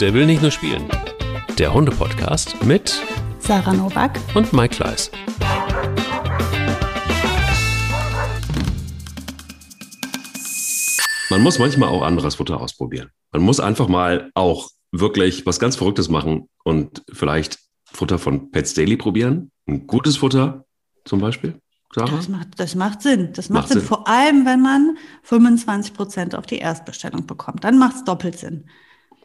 Der will nicht nur spielen. Der Hunde-Podcast mit Sarah Novak und Mike Kleiss. Man muss manchmal auch anderes Futter ausprobieren. Man muss einfach mal auch wirklich was ganz Verrücktes machen und vielleicht Futter von Pets Daily probieren. Ein gutes Futter zum Beispiel. Sarah? Das macht, das macht Sinn. Das macht, macht Sinn. Sinn. Vor allem, wenn man 25 Prozent auf die Erstbestellung bekommt. Dann macht es doppelt Sinn.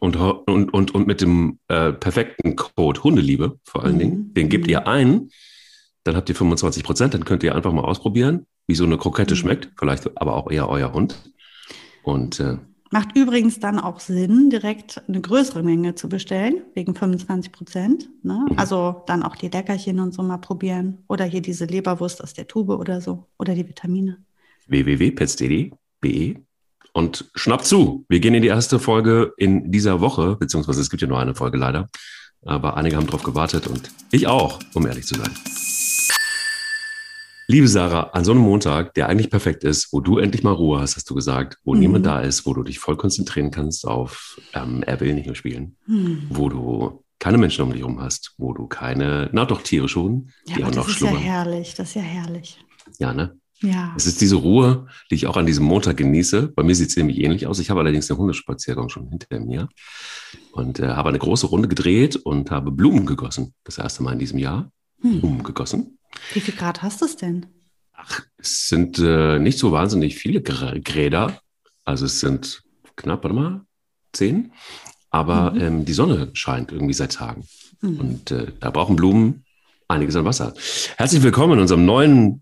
Und, und, und, und mit dem äh, perfekten Code Hundeliebe vor allen mhm. Dingen, den gebt ihr ein, dann habt ihr 25 Prozent, dann könnt ihr einfach mal ausprobieren, wie so eine Krokette mhm. schmeckt, vielleicht aber auch eher euer Hund. Und äh, Macht übrigens dann auch Sinn, direkt eine größere Menge zu bestellen, wegen 25 Prozent. Ne? Mhm. Also dann auch die Leckerchen und so mal probieren. Oder hier diese Leberwurst aus der Tube oder so. Oder die Vitamine. www.pets.de und schnappt zu. Wir gehen in die erste Folge in dieser Woche, beziehungsweise es gibt ja nur eine Folge leider. Aber einige haben drauf gewartet und ich auch, um ehrlich zu sein. Liebe Sarah, an so einem Montag, der eigentlich perfekt ist, wo du endlich mal Ruhe hast, hast du gesagt, wo mhm. niemand da ist, wo du dich voll konzentrieren kannst auf ähm, Er will nicht nur spielen, mhm. wo du keine Menschen um dich herum hast, wo du keine, na doch Tiere schon, ja, die auch noch schlummern. Das ist ja herrlich, das ist ja herrlich. Ja, ne? Ja. Es ist diese Ruhe, die ich auch an diesem Montag genieße. Bei mir sieht es nämlich ähnlich aus. Ich habe allerdings den Hundespaziergang schon hinter mir und äh, habe eine große Runde gedreht und habe Blumen gegossen. Das erste Mal in diesem Jahr. Hm. Blumen gegossen. Wie viel Grad hast du es denn? Ach, es sind äh, nicht so wahnsinnig viele Gräder. Also es sind knapp, warte mal, zehn. Aber mhm. ähm, die Sonne scheint irgendwie seit Tagen. Mhm. Und äh, da brauchen Blumen einiges an Wasser. Herzlich willkommen in unserem neuen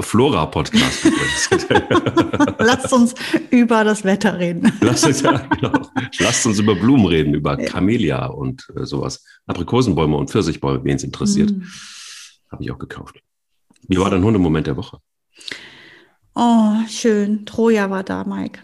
Flora-Podcast. Lasst uns über das Wetter reden. Lasst uns, ja, genau. Lasst uns über Blumen reden, über Camellia und äh, sowas. Aprikosenbäume und Pfirsichbäume, wen es interessiert. Mhm. Habe ich auch gekauft. Wie war dein Hundemoment der Woche? Oh, schön. Troja war da, Mike.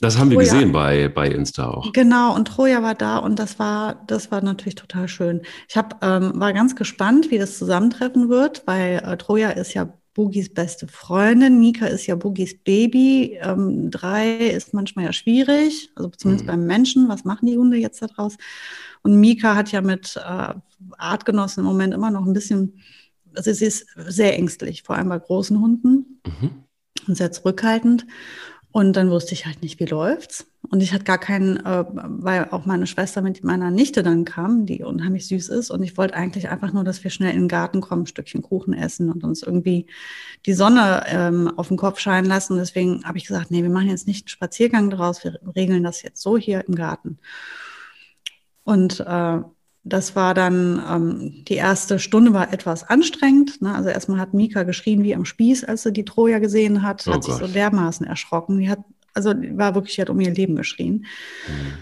Das haben wir Troja. gesehen bei, bei Insta auch. Genau, und Troja war da und das war, das war natürlich total schön. Ich hab, ähm, war ganz gespannt, wie das zusammentreffen wird, weil äh, Troja ist ja Bugis beste Freundin, Mika ist ja Bugis Baby. Ähm, drei ist manchmal ja schwierig, also zumindest mhm. beim Menschen. Was machen die Hunde jetzt daraus? Und Mika hat ja mit äh, Artgenossen im Moment immer noch ein bisschen also sie ist sehr ängstlich, vor allem bei großen Hunden mhm. und sehr zurückhaltend. Und dann wusste ich halt nicht, wie läuft's. Und ich hatte gar keinen, äh, weil auch meine Schwester mit meiner Nichte dann kam, die unheimlich süß ist. Und ich wollte eigentlich einfach nur, dass wir schnell in den Garten kommen, ein Stückchen Kuchen essen und uns irgendwie die Sonne ähm, auf den Kopf scheinen lassen. deswegen habe ich gesagt, nee, wir machen jetzt nicht einen Spaziergang draus, wir regeln das jetzt so hier im Garten. Und äh, das war dann, ähm, die erste Stunde war etwas anstrengend. Ne? Also erstmal hat Mika geschrien wie am Spieß, als sie die Troja gesehen hat, oh hat Gott. sich so dermaßen erschrocken. Die hat, also war wirklich, die hat um ihr Leben geschrien. Mhm.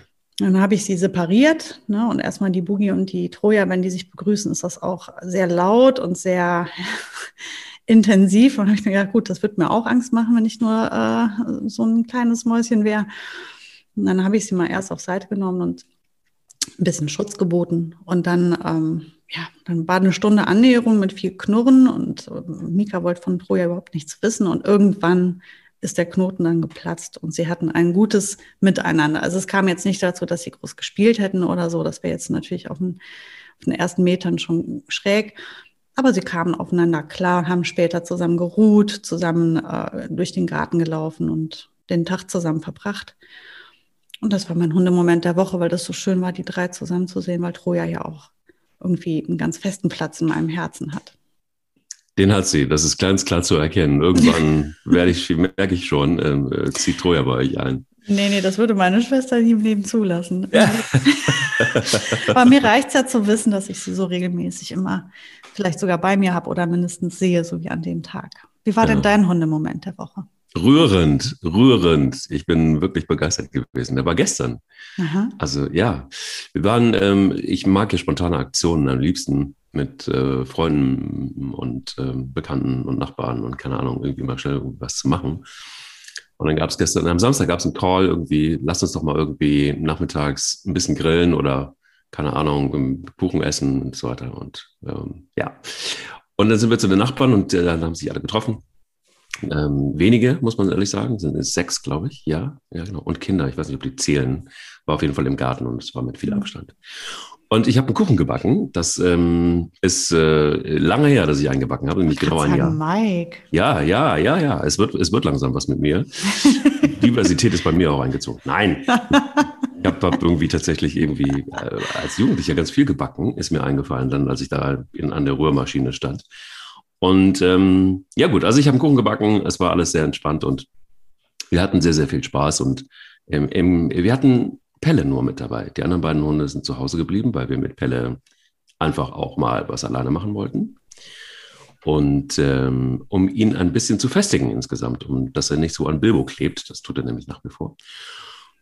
Dann habe ich sie separiert ne? und erstmal die Boogie und die Troja, wenn die sich begrüßen, ist das auch sehr laut und sehr intensiv. Und habe ich mir gedacht, gut, das wird mir auch Angst machen, wenn ich nur äh, so ein kleines Mäuschen wäre. Und dann habe ich sie mal erst auf Seite genommen und ein bisschen Schutz geboten. Und dann, ähm, ja, dann war eine Stunde Annäherung mit viel Knurren und äh, Mika wollte von Troja überhaupt nichts wissen. Und irgendwann ist der Knoten dann geplatzt und sie hatten ein gutes Miteinander. Also es kam jetzt nicht dazu, dass sie groß gespielt hätten oder so. Das wäre jetzt natürlich auf den, auf den ersten Metern schon schräg. Aber sie kamen aufeinander klar, haben später zusammen geruht, zusammen äh, durch den Garten gelaufen und den Tag zusammen verbracht. Und das war mein Hundemoment der Woche, weil das so schön war, die drei zusammen zu sehen, weil Troja ja auch irgendwie einen ganz festen Platz in meinem Herzen hat. Den hat sie, das ist ganz klar zu erkennen. Irgendwann werde ich, merke ich schon, ähm, äh, zieht Troja bei euch ein. Nee, nee, das würde meine Schwester nie im Leben zulassen. Ja. Aber mir reicht es ja zu wissen, dass ich sie so regelmäßig immer vielleicht sogar bei mir habe oder mindestens sehe, so wie an dem Tag. Wie war ja. denn dein Hundemoment der Woche? Rührend, rührend. Ich bin wirklich begeistert gewesen. Der war gestern. Aha. Also ja, wir waren, ähm, ich mag ja spontane Aktionen am liebsten mit äh, Freunden und äh, Bekannten und Nachbarn und keine Ahnung, irgendwie mal schnell was zu machen. Und dann gab es gestern, am Samstag gab es einen Call irgendwie, lass uns doch mal irgendwie nachmittags ein bisschen grillen oder keine Ahnung, Kuchen essen und so weiter. Und ähm, ja. Und dann sind wir zu den Nachbarn und äh, dann haben sich alle getroffen Ähm, wenige, muss man ehrlich sagen, sind es sechs, glaube ich. Ja, ja, genau. Und Kinder, ich weiß nicht, ob die zählen, war auf jeden Fall im Garten und es war mit viel mhm. Abstand. Und ich habe einen Kuchen gebacken. Das ähm, ist äh, lange her, dass ich einen gebacken habe, nämlich genau ein Jahr. Mike. Ja, ja, ja, ja. Es wird, es wird langsam was mit mir. Diversität ist bei mir auch eingezogen. Nein. Ich habe hab irgendwie tatsächlich irgendwie äh, als Jugendlicher ganz viel gebacken, ist mir eingefallen, dann als ich da in, an der Rührmaschine stand. Und ähm, ja gut, also ich habe einen Kuchen gebacken, es war alles sehr entspannt und wir hatten sehr, sehr viel Spaß und ähm, im, wir hatten Pelle nur mit dabei. Die anderen beiden Hunde sind zu Hause geblieben, weil wir mit Pelle einfach auch mal was alleine machen wollten. Und ähm, um ihn ein bisschen zu festigen insgesamt, um dass er nicht so an Bilbo klebt, das tut er nämlich nach wie vor.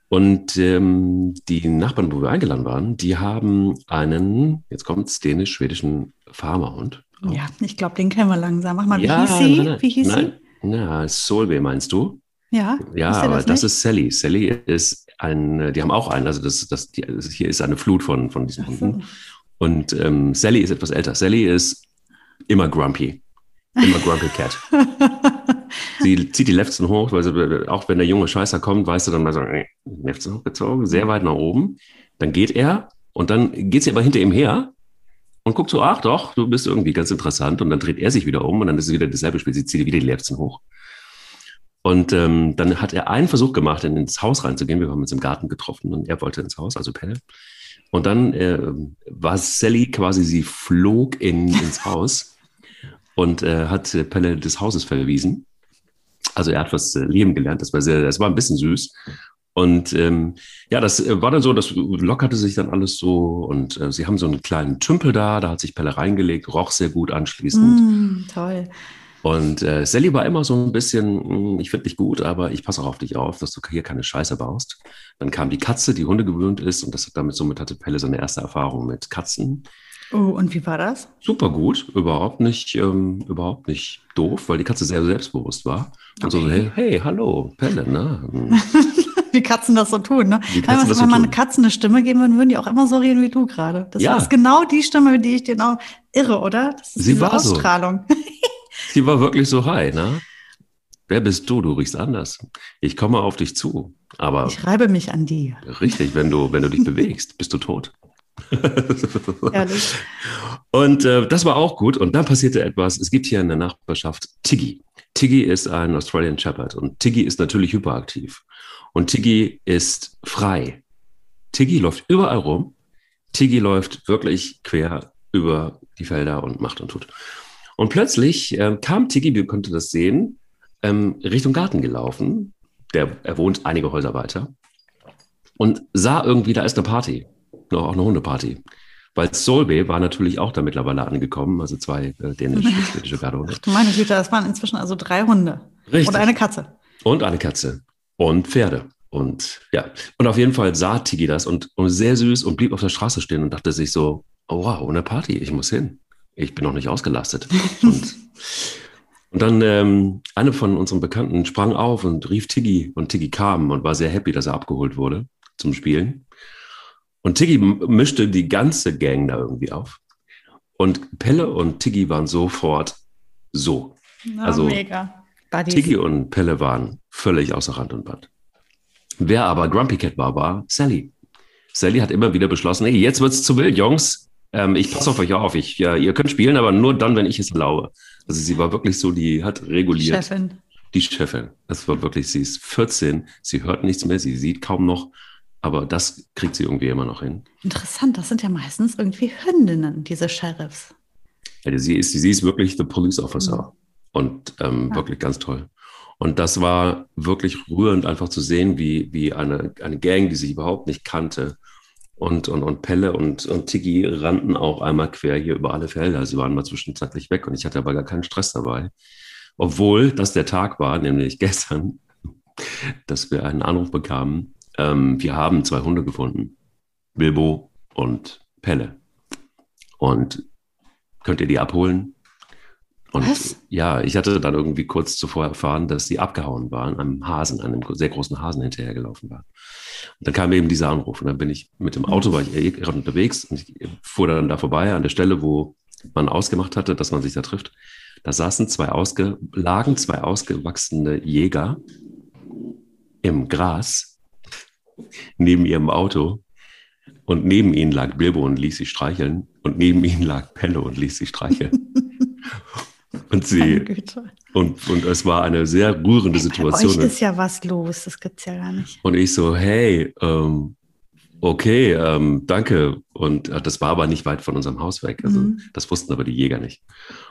Und ähm, die Nachbarn, wo wir eingeladen waren, die haben einen, jetzt kommt's, dänisch-schwedischen Farmerhund. Ja, ich glaube, den kennen wir langsam. Mach mal, wie ja, hieß sie? Nein, wie hieß nein. sie? Ja, Solve meinst du? Ja. Ja, aber das, das ist Sally. Sally ist ein, die haben auch einen, also das, das, die, hier ist eine Flut von, von diesen Hunden. Und ähm, Sally ist etwas älter. Sally ist immer grumpy. Immer grumpy cat. sie zieht die Lefzen hoch, weil sie, auch wenn der junge Scheißer kommt, weißt du dann mal so, Lefzen hochgezogen, sehr weit nach oben. Dann geht er und dann geht sie aber hinter ihm her und guckt so, ach doch, du bist irgendwie ganz interessant. Und dann dreht er sich wieder um und dann ist es wieder dasselbe Spiel. Sie zieht wieder die Lefzen hoch. Und ähm, dann hat er einen Versuch gemacht, ins Haus reinzugehen. Wir haben uns im Garten getroffen und er wollte ins Haus, also Pelle. Und dann äh, war Sally quasi, sie flog in, ins Haus und äh, hat Pelle des Hauses verwiesen. Also er hat was äh, Leben gelernt. Das war sehr, das war ein bisschen süß. Und ähm, ja, das äh, war dann so, das lockerte sich dann alles so und äh, sie haben so einen kleinen Tümpel da, da hat sich Pelle reingelegt, roch sehr gut anschließend. Mm, toll. Und äh, Sally war immer so ein bisschen, hm, ich finde dich gut, aber ich passe auch auf dich auf, dass du hier keine Scheiße baust. Dann kam die Katze, die Hunde gewöhnt ist und das damit somit hatte Pelle seine erste Erfahrung mit Katzen. Oh, und wie war das? Super gut, überhaupt nicht, ähm, überhaupt nicht doof, weil die Katze sehr selbstbewusst war. Und okay. so, hey, hey, hallo, Pelle, ne? wie Katzen das so tun, ne? Wie Katzen wenn man so eine Katze eine Stimme geben würden, würden die auch immer so reden wie du gerade. Das ja. ist genau die Stimme, die ich dir auch irre, oder? Das ist Sie war Ausstrahlung. So. Sie war wirklich so hi, ne? Wer bist du? Du riechst anders. Ich komme auf dich zu. Aber ich reibe mich an dir. Richtig, wenn du, wenn du dich bewegst, bist du tot. Ehrlich. Und äh, das war auch gut. Und dann passierte etwas. Es gibt hier in der Nachbarschaft Tiggy. Tiggy ist ein Australian Shepherd und Tiggy ist natürlich hyperaktiv. Und Tiggy ist frei. Tiggy läuft überall rum. Tiggy läuft wirklich quer über die Felder und macht und tut. Und plötzlich äh, kam Tiki, wir konnten das sehen, ähm, Richtung Garten gelaufen. Der, er wohnt einige Häuser weiter. Und sah irgendwie, da ist eine Party. Auch eine Hundeparty. Weil Solbe war natürlich auch da mittlerweile angekommen, also zwei äh, dänische Gardehunde. Ach, meine Güte, das waren inzwischen also drei Hunde. Richtig. Und eine Katze. Und eine Katze. Und Pferde. Und ja, und auf jeden Fall sah Tigi das und, und sehr süß und blieb auf der Straße stehen und dachte sich so, oh wow, eine Party, ich muss hin ich bin noch nicht ausgelastet. und, und dann ähm, eine von unseren Bekannten sprang auf und rief Tiggy und Tiggy kam und war sehr happy, dass er abgeholt wurde zum Spielen. Und Tiggy mischte die ganze Gang da irgendwie auf. Und Pelle und Tiggy waren sofort so. Na, also mega. Buddies. Tiggy und Pelle waren völlig außer Rand und Band. Wer aber Grumpy Cat war, war Sally. Sally hat immer wieder beschlossen, hey, jetzt wird's zu wild, Jungs ähm, ich passe auf euch auf. Ich, ja, ihr könnt spielen, aber nur dann, wenn ich es erlaube. Also sie war wirklich so, die hat reguliert. Die Chefin. Die Chefin. Das war wirklich, sie ist 14, sie hört nichts mehr, sie sieht kaum noch, aber das kriegt sie irgendwie immer noch hin. Interessant, das sind ja meistens irgendwie Hündinnen, diese Sheriffs. Ja, sie, ist, sie ist wirklich the police officer mhm. und ähm, ja. wirklich ganz toll. Und das war wirklich rührend, einfach zu sehen, wie, wie eine, eine Gang, die sich überhaupt nicht kannte, und, und, und Pelle und, und Tiki rannten auch einmal quer hier über alle Felder. Sie waren mal zwischenzeitlich weg und ich hatte aber gar keinen Stress dabei. Obwohl das der Tag war, nämlich gestern, dass wir einen Anruf bekamen. Ähm, wir haben zwei Hunde gefunden. Bilbo und Pelle. Und könnt ihr die abholen? Und Was? ja, ich hatte dann irgendwie kurz zuvor erfahren, dass sie abgehauen waren, einem Hasen, einem sehr großen Hasen hinterhergelaufen waren. Und dann kam eben dieser Anruf und dann bin ich mit dem Auto, war ich eh gerade unterwegs und ich fuhr dann da vorbei an der Stelle, wo man ausgemacht hatte, dass man sich da trifft. Da saßen zwei ausge, lagen zwei ausgewachsene Jäger im Gras neben ihrem Auto und neben ihnen lag Bilbo und ließ sie streicheln und neben ihnen lag Pelle und ließ sie streicheln. und sie und, und es war eine sehr rührende Situation. Bei euch ist ja was los, das gibt's ja gar nicht. Und ich so, hey, ähm, okay, ähm, danke. Und äh, das war aber nicht weit von unserem Haus weg. Also mhm. das wussten aber die Jäger nicht.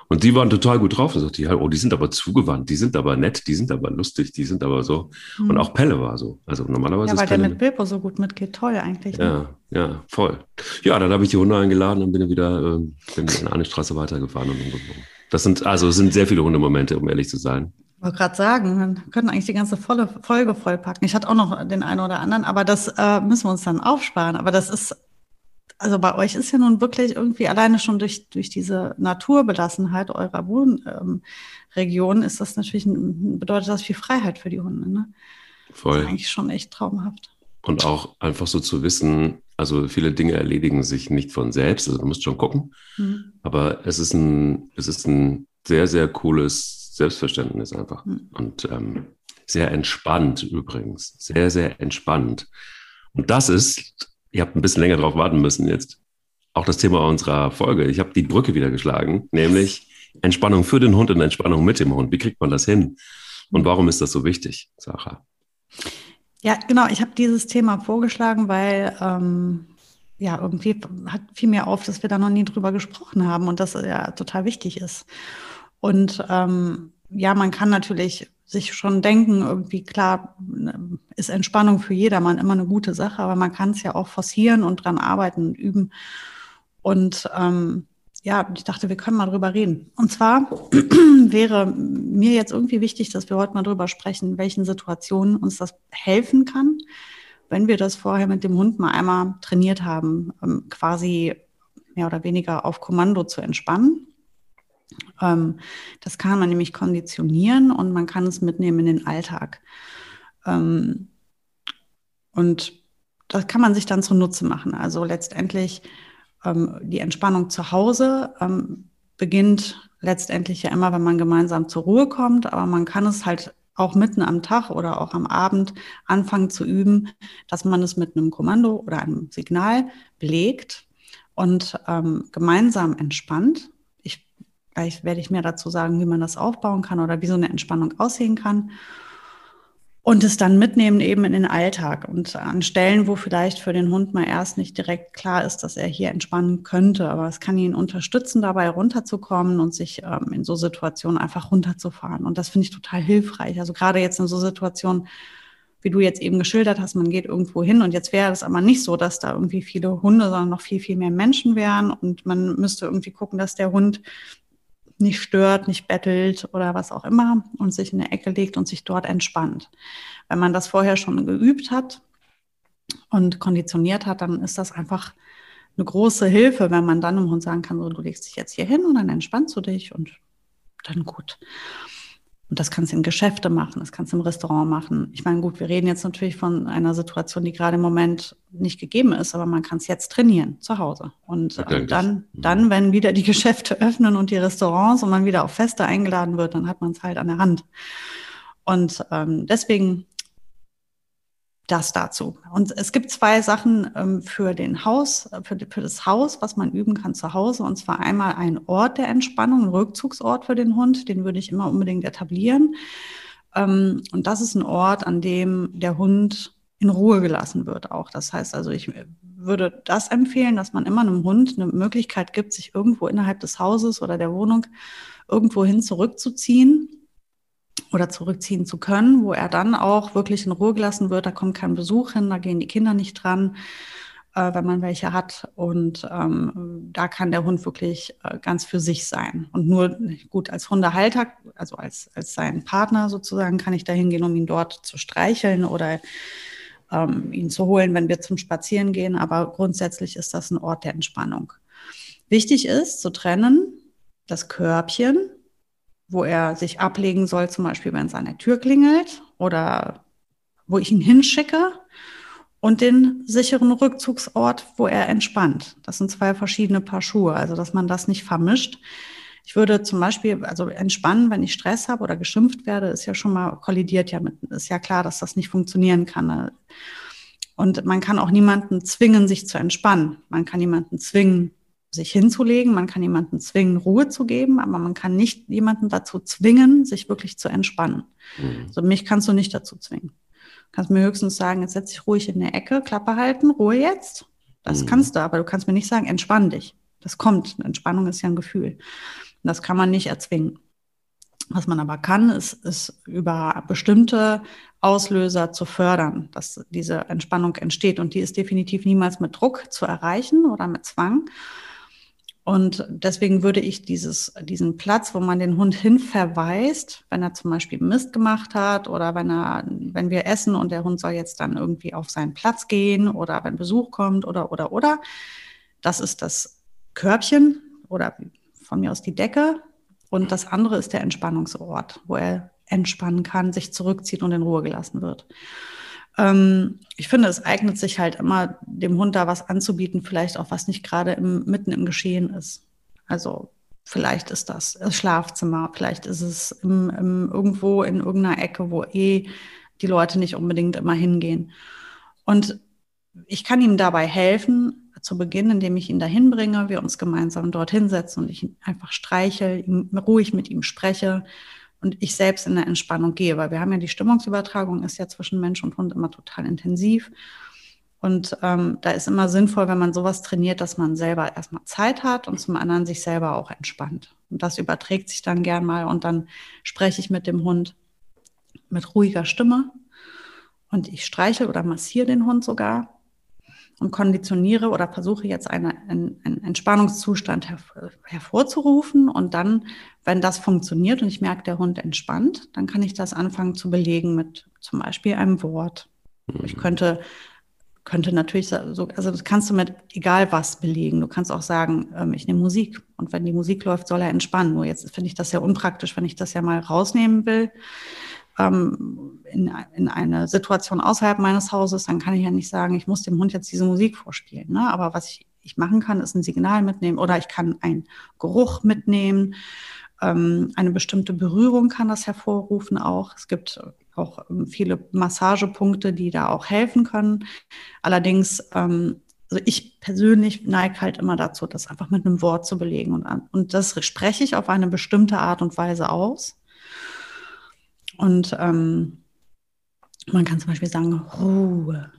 Und die waren total gut drauf. Da sagte ich, oh, die sind aber zugewandt, die sind aber nett, die sind aber lustig, die sind aber so. Mhm. Und auch Pelle war so. Also normalerweise. Ja, weil der mit Bilbo so gut mitgeht. Toll eigentlich. Ne? Ja, ja, voll. Ja, dann habe ich die Hunde eingeladen und bin wieder äh, bin in eine Straße weitergefahren. Und, und, das sind, also sind sehr viele Hundemomente, um ehrlich zu sein. Ich wollte gerade sagen, wir können eigentlich die ganze volle Folge vollpacken. Ich hatte auch noch den einen oder anderen, aber das äh, müssen wir uns dann aufsparen. Aber das ist also bei euch ist ja nun wirklich irgendwie alleine schon durch, durch diese Naturbelassenheit eurer Wohnregion ähm, ist das natürlich, ein, bedeutet das viel Freiheit für die Hunde. Ne? Voll. Das ist eigentlich schon echt traumhaft. Und auch einfach so zu wissen, also viele Dinge erledigen sich nicht von selbst, also du musst schon gucken. Mhm. Aber es ist ein, es ist ein sehr, sehr cooles Selbstverständnis einfach. Mhm. Und ähm, sehr entspannt übrigens. Sehr, sehr entspannt. Und das ist ihr habt ein bisschen länger drauf warten müssen jetzt. Auch das Thema unserer Folge. Ich habe die Brücke wieder geschlagen, nämlich Entspannung für den Hund und Entspannung mit dem Hund. Wie kriegt man das hin? Und warum ist das so wichtig, Sarah? Ja, genau. Ich habe dieses Thema vorgeschlagen, weil ähm, ja irgendwie hat viel mehr auf, dass wir da noch nie drüber gesprochen haben und das ja total wichtig ist. Und ähm, ja, man kann natürlich sich schon denken, irgendwie klar ist Entspannung für jedermann immer eine gute Sache, aber man kann es ja auch forcieren und dran arbeiten und üben. Und ähm, ja, ich dachte, wir können mal drüber reden. Und zwar wäre mir jetzt irgendwie wichtig, dass wir heute mal drüber sprechen, in welchen Situationen uns das helfen kann, wenn wir das vorher mit dem Hund mal einmal trainiert haben, ähm, quasi mehr oder weniger auf Kommando zu entspannen ähm, das kann man nämlich konditionieren und man kann es mitnehmen in den Alltag. Ähm, und das kann man sich dann zunutze machen. Also letztendlich ähm, die Entspannung zu Hause beginnt letztendlich ja immer, wenn man gemeinsam zur Ruhe kommt, aber man kann es halt auch mitten am Tag oder auch am Abend anfangen zu üben, dass man es mit einem Kommando oder einem Signal belegt und ähm, gemeinsam entspannt. Gleich werde ich mehr dazu sagen, wie man das aufbauen kann oder wie so eine Entspannung aussehen kann. Und es dann mitnehmen eben in den Alltag und an Stellen, wo vielleicht für den Hund mal erst nicht direkt klar ist, dass er hier entspannen könnte. Aber es kann ihn unterstützen, dabei runterzukommen und sich ähm, in so Situationen einfach runterzufahren. Und das finde ich total hilfreich. Also gerade jetzt in so Situationen, wie du jetzt eben geschildert hast, man geht irgendwo hin und jetzt wäre es aber nicht so, dass da irgendwie viele Hunde, sondern noch viel, viel mehr Menschen wären und man müsste irgendwie gucken, dass der Hund nicht stört, nicht bettelt oder was auch immer und sich in eine Ecke legt und sich dort entspannt. Wenn man das vorher schon geübt hat und konditioniert hat, dann ist das einfach eine große Hilfe, wenn man dann im Hund sagen kann, so, du legst dich jetzt hier hin und dann entspannst du dich und dann gut. Und das kannst du in Geschäfte machen, das kannst du im Restaurant machen. Ich meine, gut, wir reden jetzt natürlich von einer Situation, die gerade im Moment nicht gegeben ist, aber man kann es jetzt trainieren zu Hause. Und äh, dann, mhm. dann, wenn wieder die Geschäfte öffnen und die Restaurants und man wieder auf Feste eingeladen wird, dann hat man es halt an der Hand. Und ähm, deswegen das dazu. Und es gibt zwei Sachen ähm, für den Haus, für, für, das Haus, was man üben kann zu Hause. Und zwar einmal ein Ort der Entspannung, ein Rückzugsort für den Hund. Den würde ich immer unbedingt etablieren. Ähm, und das ist ein Ort, an dem der Hund in Ruhe gelassen wird auch. Das heißt also, ich würde das empfehlen, dass man immer einem Hund eine Möglichkeit gibt, sich irgendwo innerhalb des Hauses oder der Wohnung irgendwohin zurückzuziehen oder zurückziehen zu können, wo er dann auch wirklich in Ruhe gelassen wird. Da kommt kein Besuch hin, da gehen die Kinder nicht dran, äh, wenn man welche hat. Und ähm, da kann der Hund wirklich äh, ganz für sich sein. Und nur gut als Hundehalter, also als, als sein Partner sozusagen, kann ich da hingehen, um ihn dort zu streicheln oder ähm, ihn zu holen, wenn wir zum Spazieren gehen. Aber grundsätzlich ist das ein Ort der Entspannung. Wichtig ist zu trennen das Körbchen wo er sich ablegen soll, zum Beispiel, wenn es an der Tür klingelt oder wo ich ihn hinschicke und den sicheren Rückzugsort, wo er entspannt. Das sind zwei verschiedene Paar Schuhe, also dass man das nicht vermischt. Ich würde zum Beispiel, also entspannen, wenn ich Stress habe oder geschimpft werde, ist ja schon mal kollidiert ja mit, ist ja klar, dass das nicht funktionieren kann. Und man kann auch niemanden zwingen, sich zu entspannen. Man kann niemanden zwingen, sich hinzulegen. Man kann jemanden zwingen, Ruhe zu geben, aber man kann nicht jemanden dazu zwingen, sich wirklich zu entspannen. Mhm. Also mich kannst du nicht dazu zwingen. Du kannst mir höchstens sagen, jetzt setz dich ruhig in der Ecke, Klappe halten, Ruhe jetzt. Das mhm. kannst du, aber du kannst mir nicht sagen, entspann dich. Das kommt. Entspannung ist ja ein Gefühl. Das kann man nicht erzwingen. Was man aber kann, ist, ist über bestimmte Auslöser zu fördern, dass diese Entspannung entsteht. Und die ist definitiv niemals mit Druck zu erreichen oder mit Zwang, und deswegen würde ich dieses, diesen Platz, wo man den Hund hinverweist, wenn er zum Beispiel Mist gemacht hat oder wenn er, wenn wir essen und der Hund soll jetzt dann irgendwie auf seinen Platz gehen oder wenn Besuch kommt oder, oder, oder. Das ist das Körbchen oder von mir aus die Decke. Und das andere ist der Entspannungsort, wo er entspannen kann, sich zurückzieht und in Ruhe gelassen wird. Ähm, ich finde, es eignet sich halt immer, dem Hund da was anzubieten, vielleicht auch was nicht gerade im, mitten im Geschehen ist. Also vielleicht ist das das Schlafzimmer, vielleicht ist es im, im, irgendwo in irgendeiner Ecke, wo eh die Leute nicht unbedingt immer hingehen. Und ich kann ihm dabei helfen, zu Beginn, indem ich ihn dahin bringe, wir uns gemeinsam dort hinsetzen und ich ihn einfach streichel, ruhig mit ihm spreche, und ich selbst in der Entspannung gehe, weil wir haben ja die Stimmungsübertragung ist ja zwischen Mensch und Hund immer total intensiv. Und ähm, da ist immer sinnvoll, wenn man sowas trainiert, dass man selber erstmal Zeit hat und zum anderen sich selber auch entspannt. Und das überträgt sich dann gern mal und dann spreche ich mit dem Hund mit ruhiger Stimme und ich streiche oder massiere den Hund sogar und konditioniere oder versuche jetzt eine, einen, einen Entspannungszustand her, hervorzurufen. Und dann, wenn das funktioniert und ich merke, der Hund entspannt, dann kann ich das anfangen zu belegen mit zum Beispiel einem Wort. Ich mhm. könnte, könnte natürlich so, also das kannst du mit egal was belegen. Du kannst auch sagen, ähm, ich nehme Musik. Und wenn die Musik läuft, soll er entspannen. Nur jetzt finde ich das ja unpraktisch, wenn ich das ja mal rausnehmen will ähm, in, in eine Situation außerhalb meines Hauses, dann kann ich ja nicht sagen, ich muss dem Hund jetzt diese Musik vorspielen. Ne? Aber was ich, ich machen kann, ist ein Signal mitnehmen oder ich kann einen Geruch mitnehmen. Ähm, eine bestimmte Berührung kann das hervorrufen auch. Es gibt auch ähm, viele Massagepunkte, die da auch helfen können. Allerdings, ähm, also ich persönlich neige halt immer dazu, das einfach mit einem Wort zu belegen. Und, und das spreche ich auf eine bestimmte Art und Weise aus. Und ähm, man kann zum Beispiel sagen, Ruhe,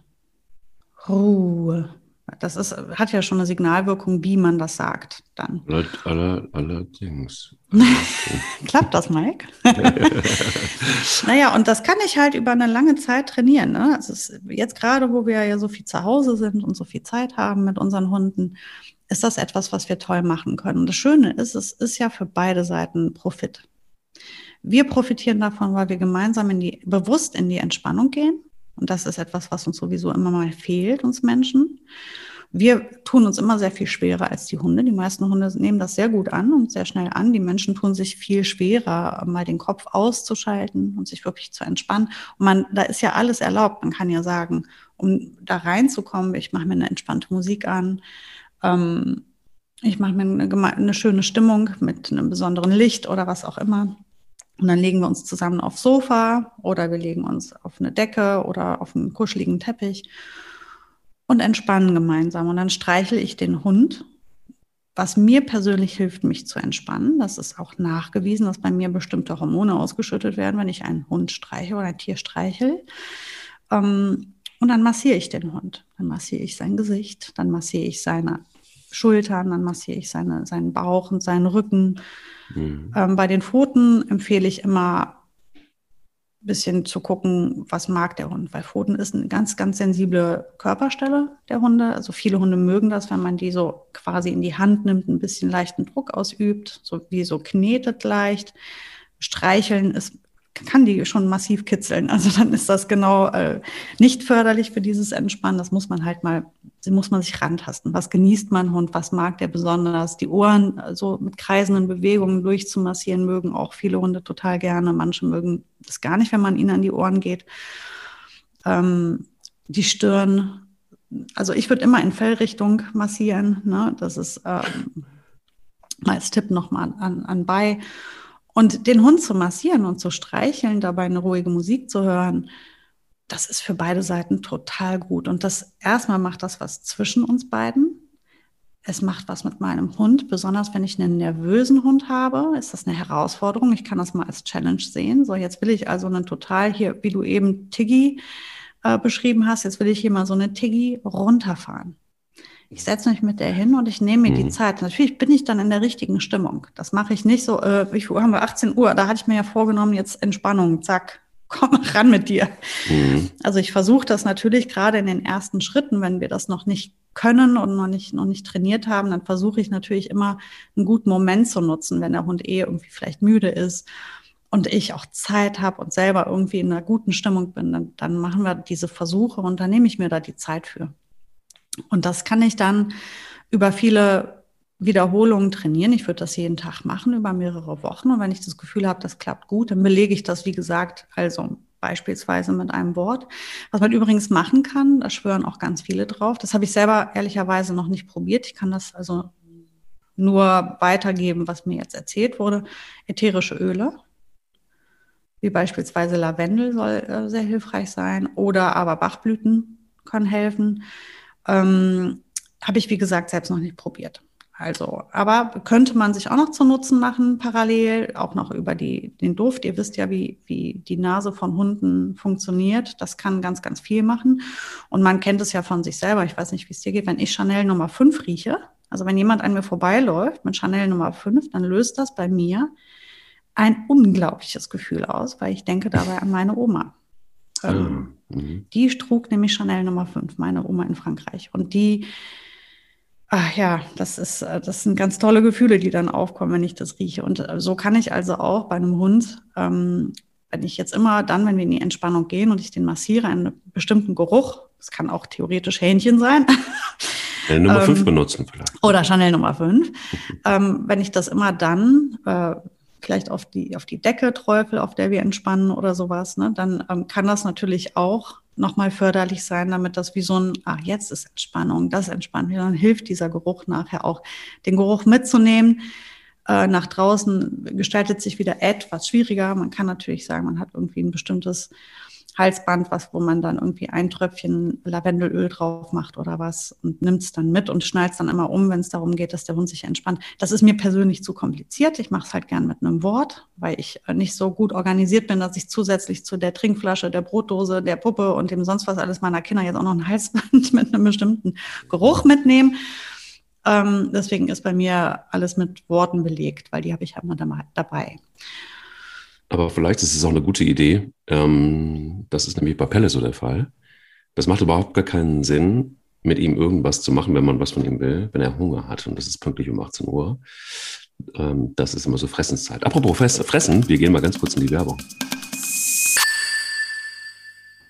Ruhe. Das ist, hat ja schon eine Signalwirkung, wie man das sagt dann. Aller, allerdings. Klappt das, Mike? naja, und das kann ich halt über eine lange Zeit trainieren. Ne? Also ist, jetzt gerade, wo wir ja so viel zu Hause sind und so viel Zeit haben mit unseren Hunden, ist das etwas, was wir toll machen können. Und das Schöne ist, es ist ja für beide Seiten Profit. Wir profitieren davon, weil wir gemeinsam in die, bewusst in die Entspannung gehen. Und das ist etwas, was uns sowieso immer mal fehlt, uns Menschen. Wir tun uns immer sehr viel schwerer als die Hunde. Die meisten Hunde nehmen das sehr gut an und sehr schnell an. Die Menschen tun sich viel schwerer, mal den Kopf auszuschalten und sich wirklich zu entspannen. Und man, da ist ja alles erlaubt. Man kann ja sagen, um da reinzukommen, ich mache mir eine entspannte Musik an. Ähm, ich mache mir eine, eine schöne Stimmung mit einem besonderen Licht oder was auch immer. Und dann legen wir uns zusammen aufs Sofa oder wir legen uns auf eine Decke oder auf einen kuscheligen Teppich und entspannen gemeinsam. Und dann streichel ich den Hund, was mir persönlich hilft, mich zu entspannen. Das ist auch nachgewiesen, dass bei mir bestimmte Hormone ausgeschüttet werden, wenn ich einen Hund streiche oder ein Tier streichel. Ähm, und dann massiere ich den Hund. Dann massiere ich sein Gesicht, dann massiere ich seine Schultern, dann massiere ich seine, seinen Bauch und seinen Rücken. Mhm. Ähm, bei den Pfoten empfehle ich immer ein bisschen zu gucken, was mag der Hund, weil Pfoten ist eine ganz, ganz sensible Körperstelle der Hunde. Also viele Hunde mögen das, wenn man die so quasi in die Hand nimmt, ein bisschen leichten Druck ausübt, so wie so knetet leicht. Streicheln ist kann die schon massiv kitzeln. Also dann ist das genau äh, nicht förderlich für dieses Entspannen. Das muss man halt mal, muss man sich rantasten. Was genießt man Hund? Was mag der besonders? Die Ohren äh, so mit kreisenden Bewegungen durchzumassieren mögen auch viele Hunde total gerne. Manche mögen das gar nicht, wenn man ihnen an die Ohren geht. Ähm, die Stirn. Also ich würde immer in Fellrichtung massieren. Ne? Das ist ähm, als Tipp nochmal an, an bei. Und den Hund zu massieren und zu streicheln, dabei eine ruhige Musik zu hören, das ist für beide Seiten total gut. Und das erstmal macht das was zwischen uns beiden. Es macht was mit meinem Hund, besonders wenn ich einen nervösen Hund habe, ist das eine Herausforderung. Ich kann das mal als Challenge sehen. So, jetzt will ich also einen total hier, wie du eben Tiggy äh, beschrieben hast, jetzt will ich hier mal so eine Tiggy runterfahren. Ich setze mich mit der hin und ich nehme mir mhm. die Zeit. Natürlich bin ich dann in der richtigen Stimmung. Das mache ich nicht so, äh, wie Uhr haben wir? 18 Uhr. Da hatte ich mir ja vorgenommen, jetzt Entspannung, zack, komm ran mit dir. Mhm. Also ich versuche das natürlich gerade in den ersten Schritten, wenn wir das noch nicht können und noch nicht, noch nicht trainiert haben, dann versuche ich natürlich immer einen guten Moment zu nutzen, wenn der Hund eh irgendwie vielleicht müde ist und ich auch Zeit habe und selber irgendwie in einer guten Stimmung bin, dann, dann machen wir diese Versuche und dann nehme ich mir da die Zeit für. Und das kann ich dann über viele Wiederholungen trainieren. Ich würde das jeden Tag machen über mehrere Wochen. Und wenn ich das Gefühl habe, das klappt gut, dann belege ich das, wie gesagt, also beispielsweise mit einem Wort. Was man übrigens machen kann, da schwören auch ganz viele drauf. Das habe ich selber ehrlicherweise noch nicht probiert. Ich kann das also nur weitergeben, was mir jetzt erzählt wurde. Ätherische Öle, wie beispielsweise Lavendel soll äh, sehr hilfreich sein oder aber Bachblüten können helfen. Ähm, Habe ich, wie gesagt, selbst noch nicht probiert. Also, aber könnte man sich auch noch zu Nutzen machen, parallel, auch noch über die, den Duft. Ihr wisst ja, wie, wie die Nase von Hunden funktioniert. Das kann ganz, ganz viel machen. Und man kennt es ja von sich selber. Ich weiß nicht, wie es dir geht. Wenn ich Chanel Nummer 5 rieche, also wenn jemand an mir vorbeiläuft mit Chanel Nummer 5, dann löst das bei mir ein unglaubliches Gefühl aus, weil ich denke dabei an meine Oma. Ähm, mhm. Die trug nämlich Chanel Nummer 5, meine Oma in Frankreich. Und die, ach ja, das ist, äh, das sind ganz tolle Gefühle, die dann aufkommen, wenn ich das rieche. Und äh, so kann ich also auch bei einem Hund, ähm, wenn ich jetzt immer dann, wenn wir in die Entspannung gehen und ich den massiere, einen bestimmten Geruch, das kann auch theoretisch Hähnchen sein. Chanel Nummer 5 ähm, benutzen vielleicht. Oder Chanel Nummer 5. ähm, wenn ich das immer dann äh, vielleicht auf die, auf die Decke träufel, auf der wir entspannen oder sowas, ne, dann ähm, kann das natürlich auch nochmal förderlich sein, damit das wie so ein, ah, jetzt ist Entspannung, das entspannt mir, dann hilft dieser Geruch nachher auch, den Geruch mitzunehmen. Äh, nach draußen gestaltet sich wieder etwas schwieriger. Man kann natürlich sagen, man hat irgendwie ein bestimmtes Halsband, was, wo man dann irgendwie ein Tröpfchen Lavendelöl drauf macht oder was und nimmt es dann mit und schnallt es dann immer um, wenn es darum geht, dass der Hund sich entspannt. Das ist mir persönlich zu kompliziert. Ich mache es halt gern mit einem Wort, weil ich nicht so gut organisiert bin, dass ich zusätzlich zu der Trinkflasche, der Brotdose, der Puppe und dem sonst was alles meiner Kinder jetzt auch noch ein Halsband mit einem bestimmten Geruch mitnehme. Ähm, deswegen ist bei mir alles mit Worten belegt, weil die habe ich immer dabei. Aber vielleicht ist es auch eine gute Idee. Ähm, das ist nämlich bei Pelle so der Fall. Das macht überhaupt gar keinen Sinn, mit ihm irgendwas zu machen, wenn man was von ihm will, wenn er Hunger hat. Und das ist pünktlich um 18 Uhr. Ähm, das ist immer so Fressenszeit. Apropos Fressen, wir gehen mal ganz kurz in die Werbung.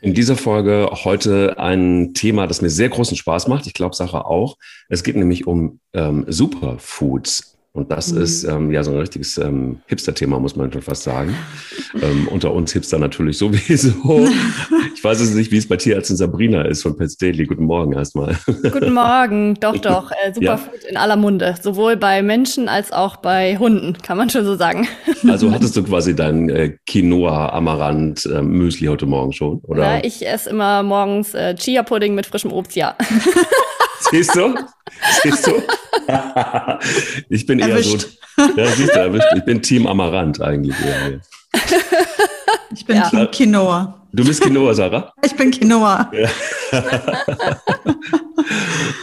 In dieser Folge heute ein Thema, das mir sehr großen Spaß macht. Ich glaube, Sache auch. Es geht nämlich um ähm, Superfoods. Und das mhm. ist ähm, ja so ein richtiges ähm, Hipster-Thema, muss man schon fast sagen. ähm, unter uns Hipster natürlich sowieso. Ich weiß es nicht, wie es bei Tierärztin Sabrina ist von Pets Daily. Guten Morgen erstmal. Guten Morgen, doch, doch. Äh, Superfood ja. in aller Munde. Sowohl bei Menschen als auch bei Hunden, kann man schon so sagen. Also hattest du quasi dein äh, Quinoa, Amaranth, äh, Müsli heute Morgen schon, oder? Ja, ich esse immer morgens äh, Chia-Pudding mit frischem Obst, ja. Siehst du? Siehst du? ich bin erwischt. eher so. Ja, siehst du, erwischt. Ich bin Team Amaranth eigentlich eher. Ich bin ja. Team Quinoa. Du bist Quinoa, Sarah? Ich bin Quinoa. Ja.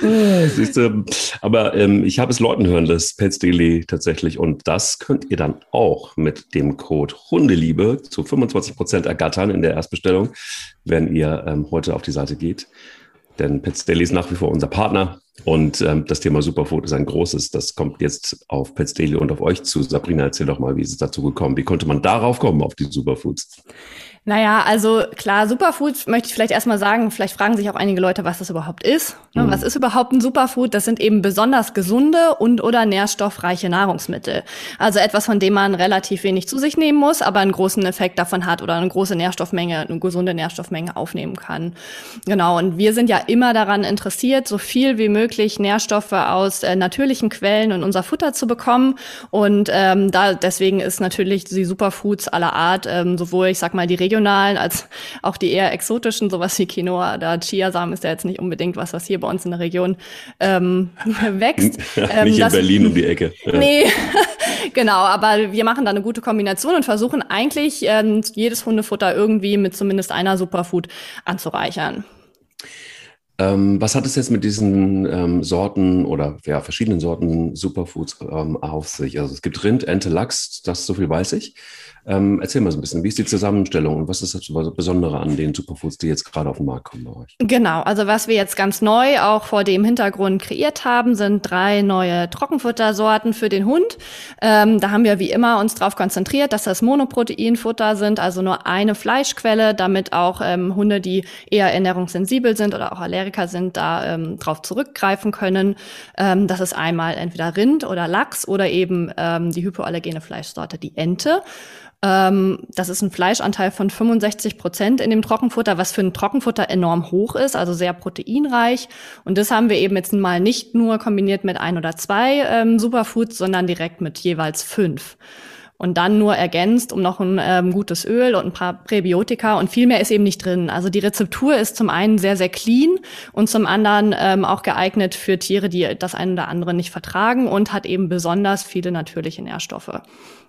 Siehst du, aber ähm, ich habe es Leuten hören, das Pets Daily tatsächlich. Und das könnt ihr dann auch mit dem Code Hundeliebe zu 25% ergattern in der Erstbestellung, wenn ihr ähm, heute auf die Seite geht. Denn Daily ist nach wie vor unser Partner und ähm, das Thema Superfood ist ein großes. Das kommt jetzt auf Pets Daily und auf euch zu. Sabrina, erzähl doch mal, wie ist es dazu gekommen? Wie konnte man darauf kommen, auf die Superfoods? Naja, also klar, Superfoods möchte ich vielleicht erstmal sagen, vielleicht fragen sich auch einige Leute, was das überhaupt ist. Ne, mhm. Was ist überhaupt ein Superfood? Das sind eben besonders gesunde und oder nährstoffreiche Nahrungsmittel. Also etwas, von dem man relativ wenig zu sich nehmen muss, aber einen großen Effekt davon hat oder eine große Nährstoffmenge, eine gesunde Nährstoffmenge aufnehmen kann. Genau, und wir sind ja immer daran interessiert, so viel wie möglich möglich Nährstoffe aus äh, natürlichen Quellen in unser Futter zu bekommen. Und ähm, da deswegen ist natürlich die Superfoods aller Art, ähm, sowohl ich sag mal die regionalen als auch die eher exotischen, sowas wie Quinoa oder Chiasamen ist ja jetzt nicht unbedingt was, was hier bei uns in der Region ähm, wächst. Ähm, nicht in Berlin um die Ecke. Nee, genau, aber wir machen da eine gute Kombination und versuchen eigentlich ähm, jedes Hundefutter irgendwie mit zumindest einer Superfood anzureichern. Ähm, was hat es jetzt mit diesen ähm, Sorten oder ja, verschiedenen Sorten Superfoods ähm, auf sich? Also es gibt Rind, Ente, Lachs, das so viel weiß ich. Ähm, erzähl mal so ein bisschen, wie ist die Zusammenstellung und was ist das Besondere an den Superfoods, die jetzt gerade auf den Markt kommen bei euch? Genau, also was wir jetzt ganz neu auch vor dem Hintergrund kreiert haben, sind drei neue Trockenfuttersorten für den Hund. Ähm, da haben wir wie immer uns darauf konzentriert, dass das Monoproteinfutter sind, also nur eine Fleischquelle, damit auch ähm, Hunde, die eher ernährungssensibel sind oder auch Allergiker sind, da ähm, drauf zurückgreifen können. Ähm, das ist einmal entweder Rind oder Lachs oder eben ähm, die hypoallergene Fleischsorte, die Ente. Ähm, das ist ein Fleischanteil von 65 Prozent in dem Trockenfutter, was für ein Trockenfutter enorm hoch ist, also sehr proteinreich. Und das haben wir eben jetzt mal nicht nur kombiniert mit ein oder zwei ähm, Superfoods, sondern direkt mit jeweils fünf. Und dann nur ergänzt um noch ein ähm, gutes Öl und ein paar Präbiotika und viel mehr ist eben nicht drin. Also die Rezeptur ist zum einen sehr, sehr clean und zum anderen ähm, auch geeignet für Tiere, die das eine oder andere nicht vertragen und hat eben besonders viele natürliche Nährstoffe.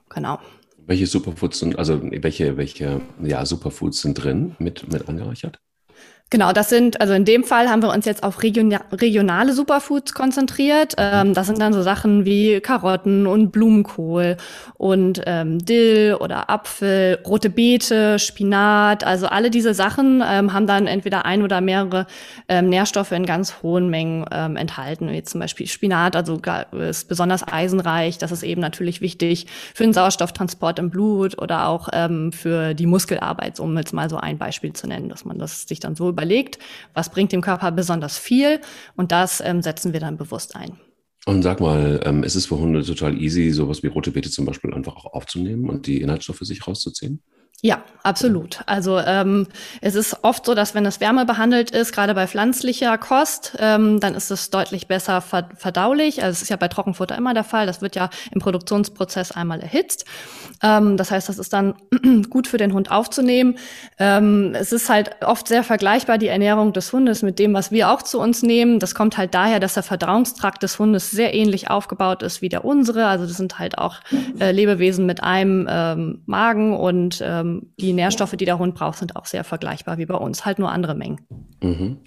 Genau. Welche Superfoods sind, also welche, welche ja, Superfoods sind drin mit, mit angereichert? Genau, das sind, also in dem Fall haben wir uns jetzt auf region, regionale Superfoods konzentriert. Ähm, das sind dann so Sachen wie Karotten und Blumenkohl und ähm, Dill oder Apfel, rote Beete, Spinat. Also alle diese Sachen ähm, haben dann entweder ein oder mehrere ähm, Nährstoffe in ganz hohen Mengen ähm, enthalten. Wie zum Beispiel Spinat, also ist besonders eisenreich. Das ist eben natürlich wichtig für den Sauerstofftransport im Blut oder auch ähm, für die Muskelarbeit, um jetzt mal so ein Beispiel zu nennen, dass man das sich dann so über überlegt, was bringt dem Körper besonders viel und das ähm, setzen wir dann bewusst ein. Und sag mal, ähm, ist es für Hunde total easy, sowas wie rote Beete zum Beispiel einfach auch aufzunehmen und die Inhaltsstoffe sich rauszuziehen? Ja, absolut. Also ähm, es ist oft so, dass wenn es wärmebehandelt ist, gerade bei pflanzlicher Kost, ähm, dann ist es deutlich besser verdaulich. Also es ist ja bei Trockenfutter immer der Fall. Das wird ja im Produktionsprozess einmal erhitzt. Ähm, das heißt, das ist dann gut für den Hund aufzunehmen. Ähm, es ist halt oft sehr vergleichbar, die Ernährung des Hundes mit dem, was wir auch zu uns nehmen. Das kommt halt daher, dass der Verdauungstrakt des Hundes sehr ähnlich aufgebaut ist wie der unsere. Also das sind halt auch äh, Lebewesen mit einem ähm, Magen und ähm, die Nährstoffe, die der Hund braucht, sind auch sehr vergleichbar wie bei uns, halt nur andere Mengen. Mhm.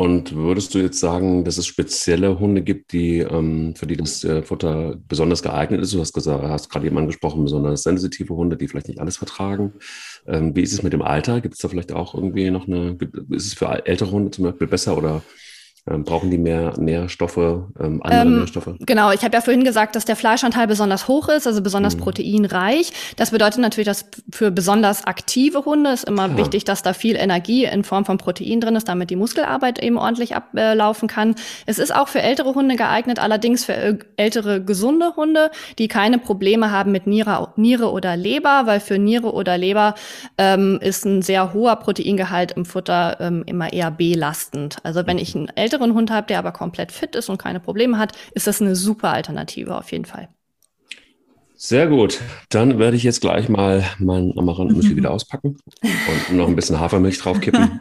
Und würdest du jetzt sagen, dass es spezielle Hunde gibt, die, ähm, für die das äh, Futter besonders geeignet ist? Du hast, gesagt, hast gerade eben angesprochen, besonders sensitive Hunde, die vielleicht nicht alles vertragen. Ähm, wie ist es mit dem Alter? Gibt es da vielleicht auch irgendwie noch eine, ist es für ältere Hunde zum Beispiel besser oder ähm, brauchen die mehr Nährstoffe, ähm, andere ähm, Nährstoffe? Genau, ich habe ja vorhin gesagt, dass der Fleischanteil besonders hoch ist, also besonders mhm. proteinreich. Das bedeutet natürlich, dass für besonders aktive Hunde ist immer ja. wichtig, dass da viel Energie in Form von Protein drin ist, damit die Muskelarbeit eben ordentlich ablaufen kann. Es ist auch für ältere Hunde geeignet, allerdings für ältere gesunde Hunde, die keine Probleme haben mit Niere, Niere oder Leber, weil für Niere oder Leber ähm, ist ein sehr hoher Proteingehalt im Futter ähm, immer eher belastend. Also wenn ich einen älteren Hund habe, der aber komplett fit ist und keine Probleme hat, ist das eine super Alternative auf jeden Fall. Sehr gut. Dann werde ich jetzt gleich mal meinen Amaranthmüsli wieder auspacken und noch ein bisschen Hafermilch draufkippen.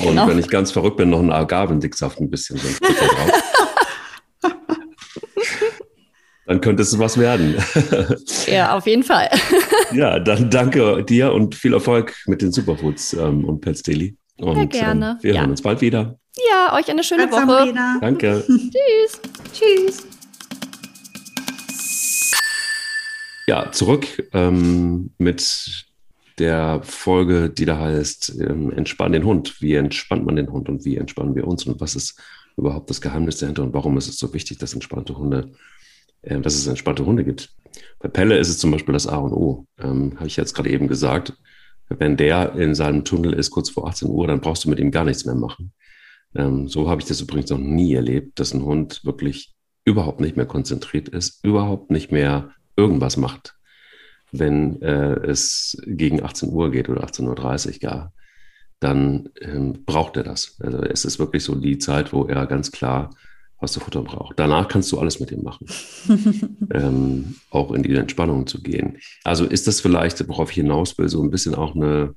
und genau. wenn ich ganz verrückt bin, noch einen Agavendicksaft ein bisschen so drauf. Dann könnte es was werden. Ja, auf jeden Fall. Ja, dann danke dir und viel Erfolg mit den Superfoods ähm, und Pets Daily. Und, ja, gerne. Ähm, wir ja. hören uns bald wieder. Ja, euch eine schöne Woche. Sabrina. Danke. Tschüss. Tschüss. Ja, zurück ähm, mit der Folge, die da heißt, ähm, entspann den Hund. Wie entspannt man den Hund und wie entspannen wir uns und was ist überhaupt das Geheimnis dahinter und warum ist es so wichtig, dass entspannte Hunde, äh, dass es entspannte Hunde gibt. Bei Pelle ist es zum Beispiel das A und O. Ähm, Habe ich jetzt gerade eben gesagt. Wenn der in seinem Tunnel ist kurz vor 18 Uhr, dann brauchst du mit ihm gar nichts mehr machen. Ähm, so habe ich das übrigens noch nie erlebt, dass ein Hund wirklich überhaupt nicht mehr konzentriert ist, überhaupt nicht mehr irgendwas macht, wenn äh, es gegen 18 Uhr geht oder 18.30 Uhr gar, dann ähm, braucht er das. Also es ist wirklich so die Zeit, wo er ganz klar was der Futter braucht. Danach kannst du alles mit ihm machen. ähm, auch in die Entspannung zu gehen. Also ist das vielleicht, worauf ich hinaus will, so ein bisschen auch eine,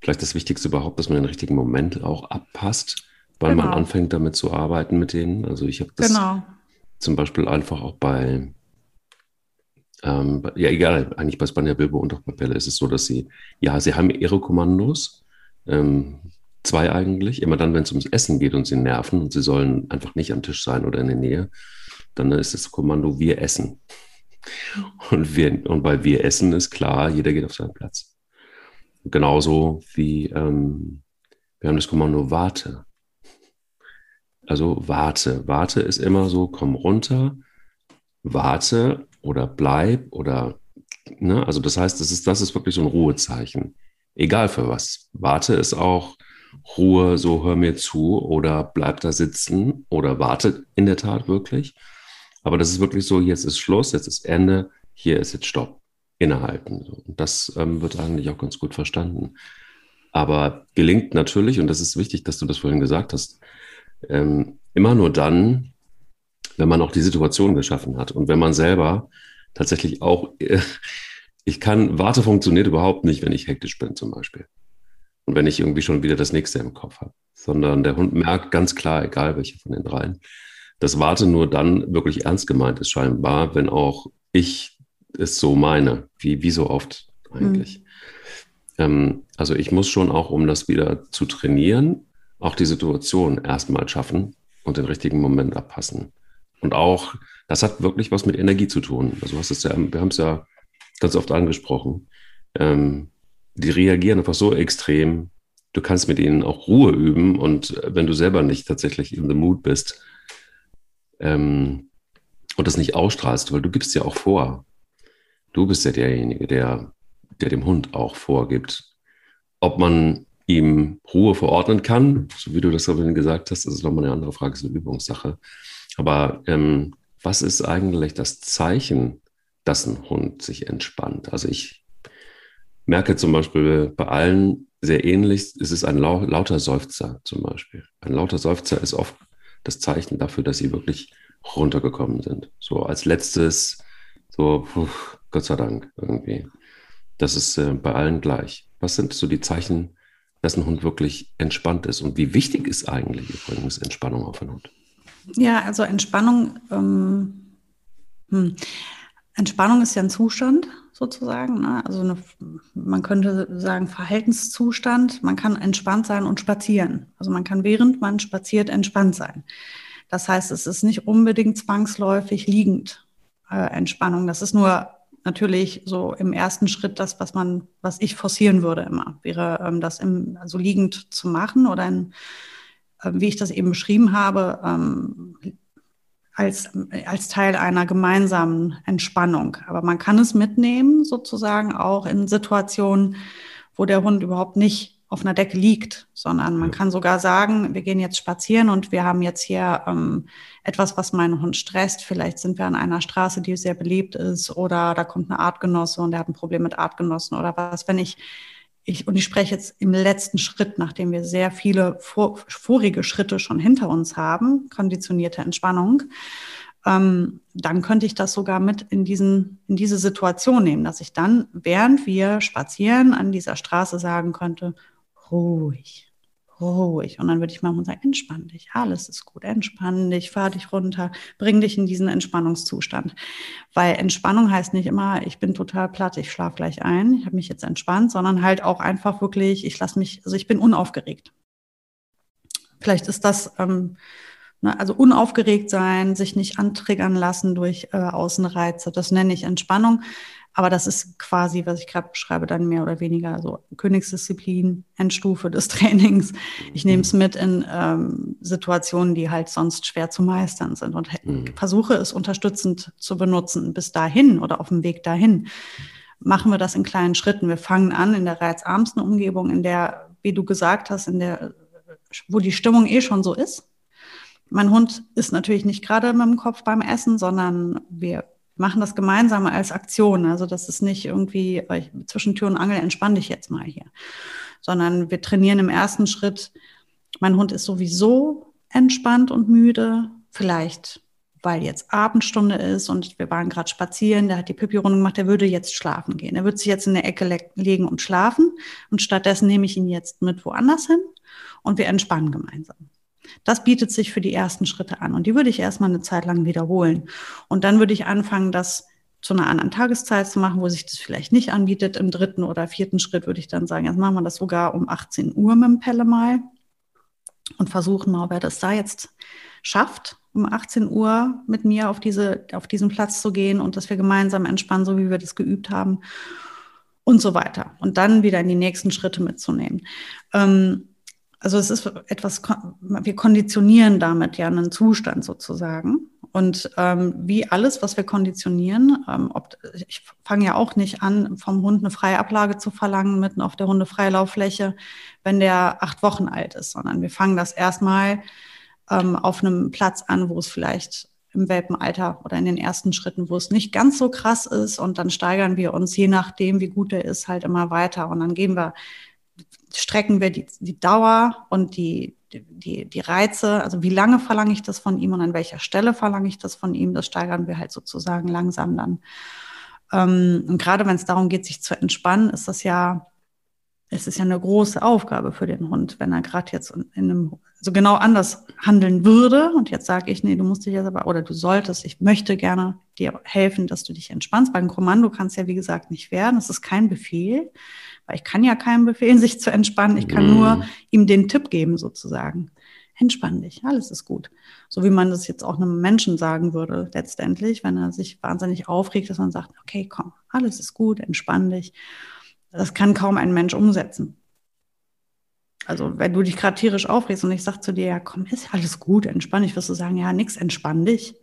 vielleicht das Wichtigste überhaupt, dass man den richtigen Moment auch abpasst, weil genau. man anfängt damit zu arbeiten mit denen. Also ich habe das genau. zum Beispiel einfach auch bei, ähm, ja egal, eigentlich bei Spanja Bilbo und auch bei Pelle ist es so, dass sie, ja, sie haben ihre Kommandos, ähm, Zwei eigentlich. Immer dann, wenn es ums Essen geht und sie nerven und sie sollen einfach nicht am Tisch sein oder in der Nähe, dann ist das Kommando wir essen. Und, wir, und bei wir essen ist klar, jeder geht auf seinen Platz. Genauso wie ähm, wir haben das Kommando warte. Also warte. Warte ist immer so, komm runter, warte oder bleib oder, ne? Also das heißt, das ist, das ist wirklich so ein Ruhezeichen. Egal für was. Warte ist auch, Ruhe, so hör mir zu oder bleib da sitzen oder warte in der Tat wirklich. Aber das ist wirklich so, jetzt ist Schluss, jetzt ist Ende, hier ist jetzt Stopp, innehalten. Und das ähm, wird eigentlich auch ganz gut verstanden. Aber gelingt natürlich, und das ist wichtig, dass du das vorhin gesagt hast, ähm, immer nur dann, wenn man auch die Situation geschaffen hat und wenn man selber tatsächlich auch, ich kann, Warte funktioniert überhaupt nicht, wenn ich hektisch bin zum Beispiel. Und wenn ich irgendwie schon wieder das nächste im Kopf habe. Sondern der Hund merkt ganz klar, egal welche von den dreien, dass Warte nur dann wirklich ernst gemeint ist, scheinbar, wenn auch ich es so meine, wie, wie so oft eigentlich. Mhm. Ähm, also ich muss schon auch, um das wieder zu trainieren, auch die Situation erstmal schaffen und den richtigen Moment abpassen. Und auch, das hat wirklich was mit Energie zu tun. Also hast es ja, wir haben es ja ganz oft angesprochen. Ähm, die reagieren einfach so extrem. Du kannst mit ihnen auch Ruhe üben und wenn du selber nicht tatsächlich in the mood bist ähm, und das nicht ausstrahlst, weil du gibst ja auch vor. Du bist ja derjenige, der, der dem Hund auch vorgibt, ob man ihm Ruhe verordnen kann, so wie du das vorhin gesagt hast, das ist nochmal eine andere Frage, das ist eine Übungssache. Aber ähm, was ist eigentlich das Zeichen, dass ein Hund sich entspannt? Also ich merke zum Beispiel bei allen sehr ähnlich, es ist ein lau lauter Seufzer zum Beispiel. Ein lauter Seufzer ist oft das Zeichen dafür, dass sie wirklich runtergekommen sind. So als letztes, so, puh, Gott sei Dank irgendwie. Das ist äh, bei allen gleich. Was sind so die Zeichen, dass ein Hund wirklich entspannt ist? Und wie wichtig ist eigentlich übrigens Entspannung auf einen Hund? Ja, also Entspannung, ähm, hm. Entspannung ist ja ein Zustand sozusagen. Ne? Also eine, man könnte sagen Verhaltenszustand. Man kann entspannt sein und spazieren. Also man kann während man spaziert entspannt sein. Das heißt, es ist nicht unbedingt zwangsläufig liegend äh, Entspannung. Das ist nur natürlich so im ersten Schritt das, was man, was ich forcieren würde immer, wäre ähm, das im, also liegend zu machen oder in, äh, wie ich das eben beschrieben habe, ähm, als, als Teil einer gemeinsamen Entspannung. Aber man kann es mitnehmen, sozusagen auch in Situationen, wo der Hund überhaupt nicht auf einer Decke liegt, sondern man kann sogar sagen, wir gehen jetzt spazieren und wir haben jetzt hier ähm, etwas, was meinen Hund stresst. Vielleicht sind wir an einer Straße, die sehr belebt ist oder da kommt eine Artgenosse und der hat ein Problem mit Artgenossen oder was. Wenn ich ich, und ich spreche jetzt im letzten Schritt, nachdem wir sehr viele vor, vorige Schritte schon hinter uns haben, konditionierte Entspannung, ähm, dann könnte ich das sogar mit in, diesen, in diese Situation nehmen, dass ich dann, während wir spazieren an dieser Straße sagen könnte, ruhig, ruhig. Und dann würde ich mal sagen, entspann dich, alles ist gut, entspann dich, fahr dich runter, bring dich in diesen Entspannungszustand. Weil Entspannung heißt nicht immer, ich bin total platt, ich schlafe gleich ein, ich habe mich jetzt entspannt, sondern halt auch einfach wirklich, ich lasse mich, also ich bin unaufgeregt. Vielleicht ist das, ähm, ne, also unaufgeregt sein, sich nicht antriggern lassen durch äh, Außenreize, das nenne ich Entspannung. Aber das ist quasi, was ich gerade beschreibe, dann mehr oder weniger so Königsdisziplin, Endstufe des Trainings. Ich nehme es mit in ähm, Situationen, die halt sonst schwer zu meistern sind und mhm. versuche es unterstützend zu benutzen. Bis dahin oder auf dem Weg dahin machen wir das in kleinen Schritten. Wir fangen an in der reizarmsten Umgebung, in der, wie du gesagt hast, in der, wo die Stimmung eh schon so ist. Mein Hund ist natürlich nicht gerade mit dem Kopf beim Essen, sondern wir machen das gemeinsam als Aktion. Also das ist nicht irgendwie zwischen Tür und Angel entspann dich jetzt mal hier, sondern wir trainieren im ersten Schritt. Mein Hund ist sowieso entspannt und müde. vielleicht weil jetzt Abendstunde ist und wir waren gerade spazieren, der hat die Pipi-Runde gemacht, der würde jetzt schlafen gehen. Er würde sich jetzt in der Ecke le legen und schlafen und stattdessen nehme ich ihn jetzt mit woanders hin und wir entspannen gemeinsam. Das bietet sich für die ersten Schritte an und die würde ich erstmal eine Zeit lang wiederholen. Und dann würde ich anfangen, das zu einer anderen Tageszeit zu machen, wo sich das vielleicht nicht anbietet. Im dritten oder vierten Schritt würde ich dann sagen, jetzt machen wir das sogar um 18 Uhr mit dem Pelle mal und versuchen mal, wer das da jetzt schafft um 18 Uhr mit mir auf, diese, auf diesen Platz zu gehen und dass wir gemeinsam entspannen, so wie wir das geübt haben und so weiter. Und dann wieder in die nächsten Schritte mitzunehmen. Ähm, also es ist etwas, wir konditionieren damit ja einen Zustand sozusagen. Und ähm, wie alles, was wir konditionieren, ähm, ob, ich fange ja auch nicht an, vom Hund eine Freiablage zu verlangen mitten auf der Hundefreilauffläche, wenn der acht Wochen alt ist, sondern wir fangen das erstmal ähm, auf einem Platz an, wo es vielleicht im Welpenalter oder in den ersten Schritten, wo es nicht ganz so krass ist. Und dann steigern wir uns, je nachdem, wie gut er ist, halt immer weiter. Und dann gehen wir, strecken wir die, die Dauer und die, die, die Reize, also wie lange verlange ich das von ihm und an welcher Stelle verlange ich das von ihm, das steigern wir halt sozusagen langsam dann. Ähm, und gerade wenn es darum geht, sich zu entspannen, ist das ja, es ist ja eine große Aufgabe für den Hund, wenn er gerade jetzt in einem so genau anders handeln würde und jetzt sage ich, nee, du musst dich jetzt aber, oder du solltest, ich möchte gerne dir helfen, dass du dich entspannst. Bei einem Kommando kannst ja, wie gesagt, nicht werden. Das ist kein Befehl, weil ich kann ja keinem befehlen, sich zu entspannen. Ich kann mm. nur ihm den Tipp geben, sozusagen. Entspann dich, alles ist gut. So wie man das jetzt auch einem Menschen sagen würde, letztendlich, wenn er sich wahnsinnig aufregt, dass man sagt, okay, komm, alles ist gut, entspann dich. Das kann kaum ein Mensch umsetzen. Also wenn du dich gerade tierisch aufregst und ich sage zu dir, ja komm, ist alles gut, entspann dich, wirst du sagen, ja nix, entspann dich.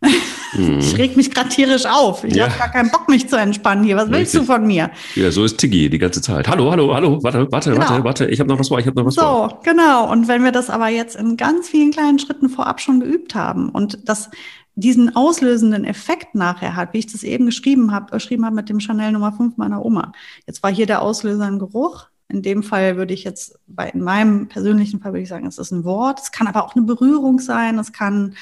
Mhm. Ich reg mich gerade tierisch auf. Ich ja. habe gar keinen Bock, mich zu entspannen hier. Was Richtig. willst du von mir? Ja, so ist Tiggy die ganze Zeit. Hallo, hallo, hallo, warte, warte, genau. warte, warte. Ich habe noch was vor, ich habe noch was so, vor. So, genau. Und wenn wir das aber jetzt in ganz vielen kleinen Schritten vorab schon geübt haben und das diesen auslösenden Effekt nachher hat, wie ich das eben geschrieben habe, beschrieben habe mit dem Chanel Nummer 5 meiner Oma. Jetzt war hier der Auslöser ein Geruch, in dem Fall würde ich jetzt, bei, in meinem persönlichen Fall würde ich sagen, es ist ein Wort. Es kann aber auch eine Berührung sein. Es kann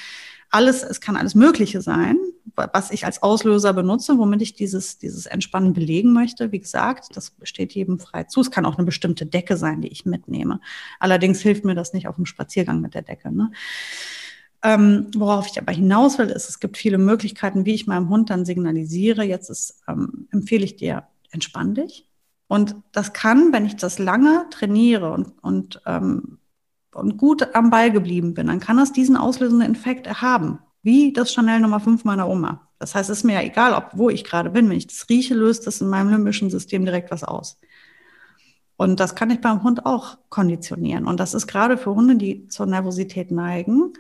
alles, es kann alles Mögliche sein, was ich als Auslöser benutze, womit ich dieses, dieses Entspannen belegen möchte. Wie gesagt, das steht jedem frei zu. Es kann auch eine bestimmte Decke sein, die ich mitnehme. Allerdings hilft mir das nicht auf dem Spaziergang mit der Decke. Ne? Ähm, worauf ich aber hinaus will, ist, es gibt viele Möglichkeiten, wie ich meinem Hund dann signalisiere. Jetzt ist, ähm, empfehle ich dir, entspann dich. Und das kann, wenn ich das lange trainiere und, und, ähm, und gut am Ball geblieben bin, dann kann das diesen auslösenden Infekt haben, wie das Chanel Nummer 5 meiner Oma. Das heißt, es ist mir ja egal, ob, wo ich gerade bin. Wenn ich das rieche, löst das in meinem limbischen System direkt was aus. Und das kann ich beim Hund auch konditionieren. Und das ist gerade für Hunde, die zur Nervosität neigen,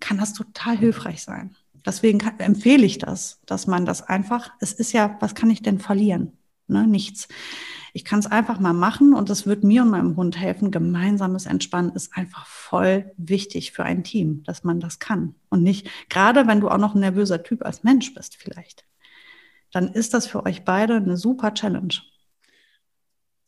kann das total hilfreich sein. Deswegen kann, empfehle ich das, dass man das einfach, es ist ja, was kann ich denn verlieren? Ne, nichts. Ich kann es einfach mal machen und das wird mir und meinem Hund helfen. Gemeinsames Entspannen ist einfach voll wichtig für ein Team, dass man das kann. Und nicht, gerade wenn du auch noch ein nervöser Typ als Mensch bist vielleicht, dann ist das für euch beide eine super Challenge.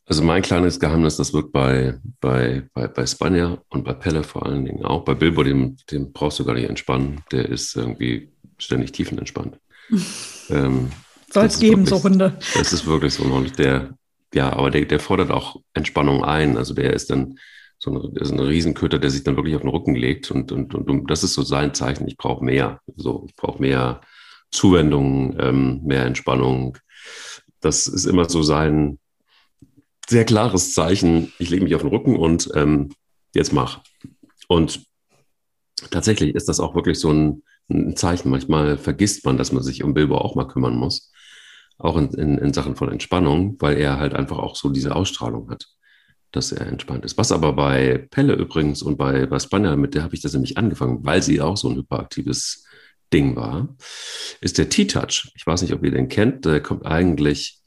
Also mein kleines Geheimnis, das wirkt bei, bei, bei, bei Spanier und bei Pelle vor allen Dingen auch. Bei Bilbo, dem, dem brauchst du gar nicht entspannen. Der ist irgendwie ständig tiefenentspannt. ähm, soll es geben, wirklich, so Hunde. Das ist wirklich so. Und der, ja, aber der, der fordert auch Entspannung ein. Also der ist dann so ein, ist ein Riesenköter, der sich dann wirklich auf den Rücken legt. Und, und, und das ist so sein Zeichen. Ich brauche mehr. So, ich brauche mehr Zuwendung, ähm, mehr Entspannung. Das ist immer so sein sehr klares Zeichen. Ich lege mich auf den Rücken und ähm, jetzt mach. Und tatsächlich ist das auch wirklich so ein, ein Zeichen. Manchmal vergisst man, dass man sich um Bilbo auch mal kümmern muss auch in, in, in Sachen von Entspannung, weil er halt einfach auch so diese Ausstrahlung hat, dass er entspannt ist. Was aber bei Pelle übrigens und bei, bei Spanier, mit der habe ich das nämlich angefangen, weil sie auch so ein hyperaktives Ding war, ist der T-Touch. Ich weiß nicht, ob ihr den kennt. Der kommt eigentlich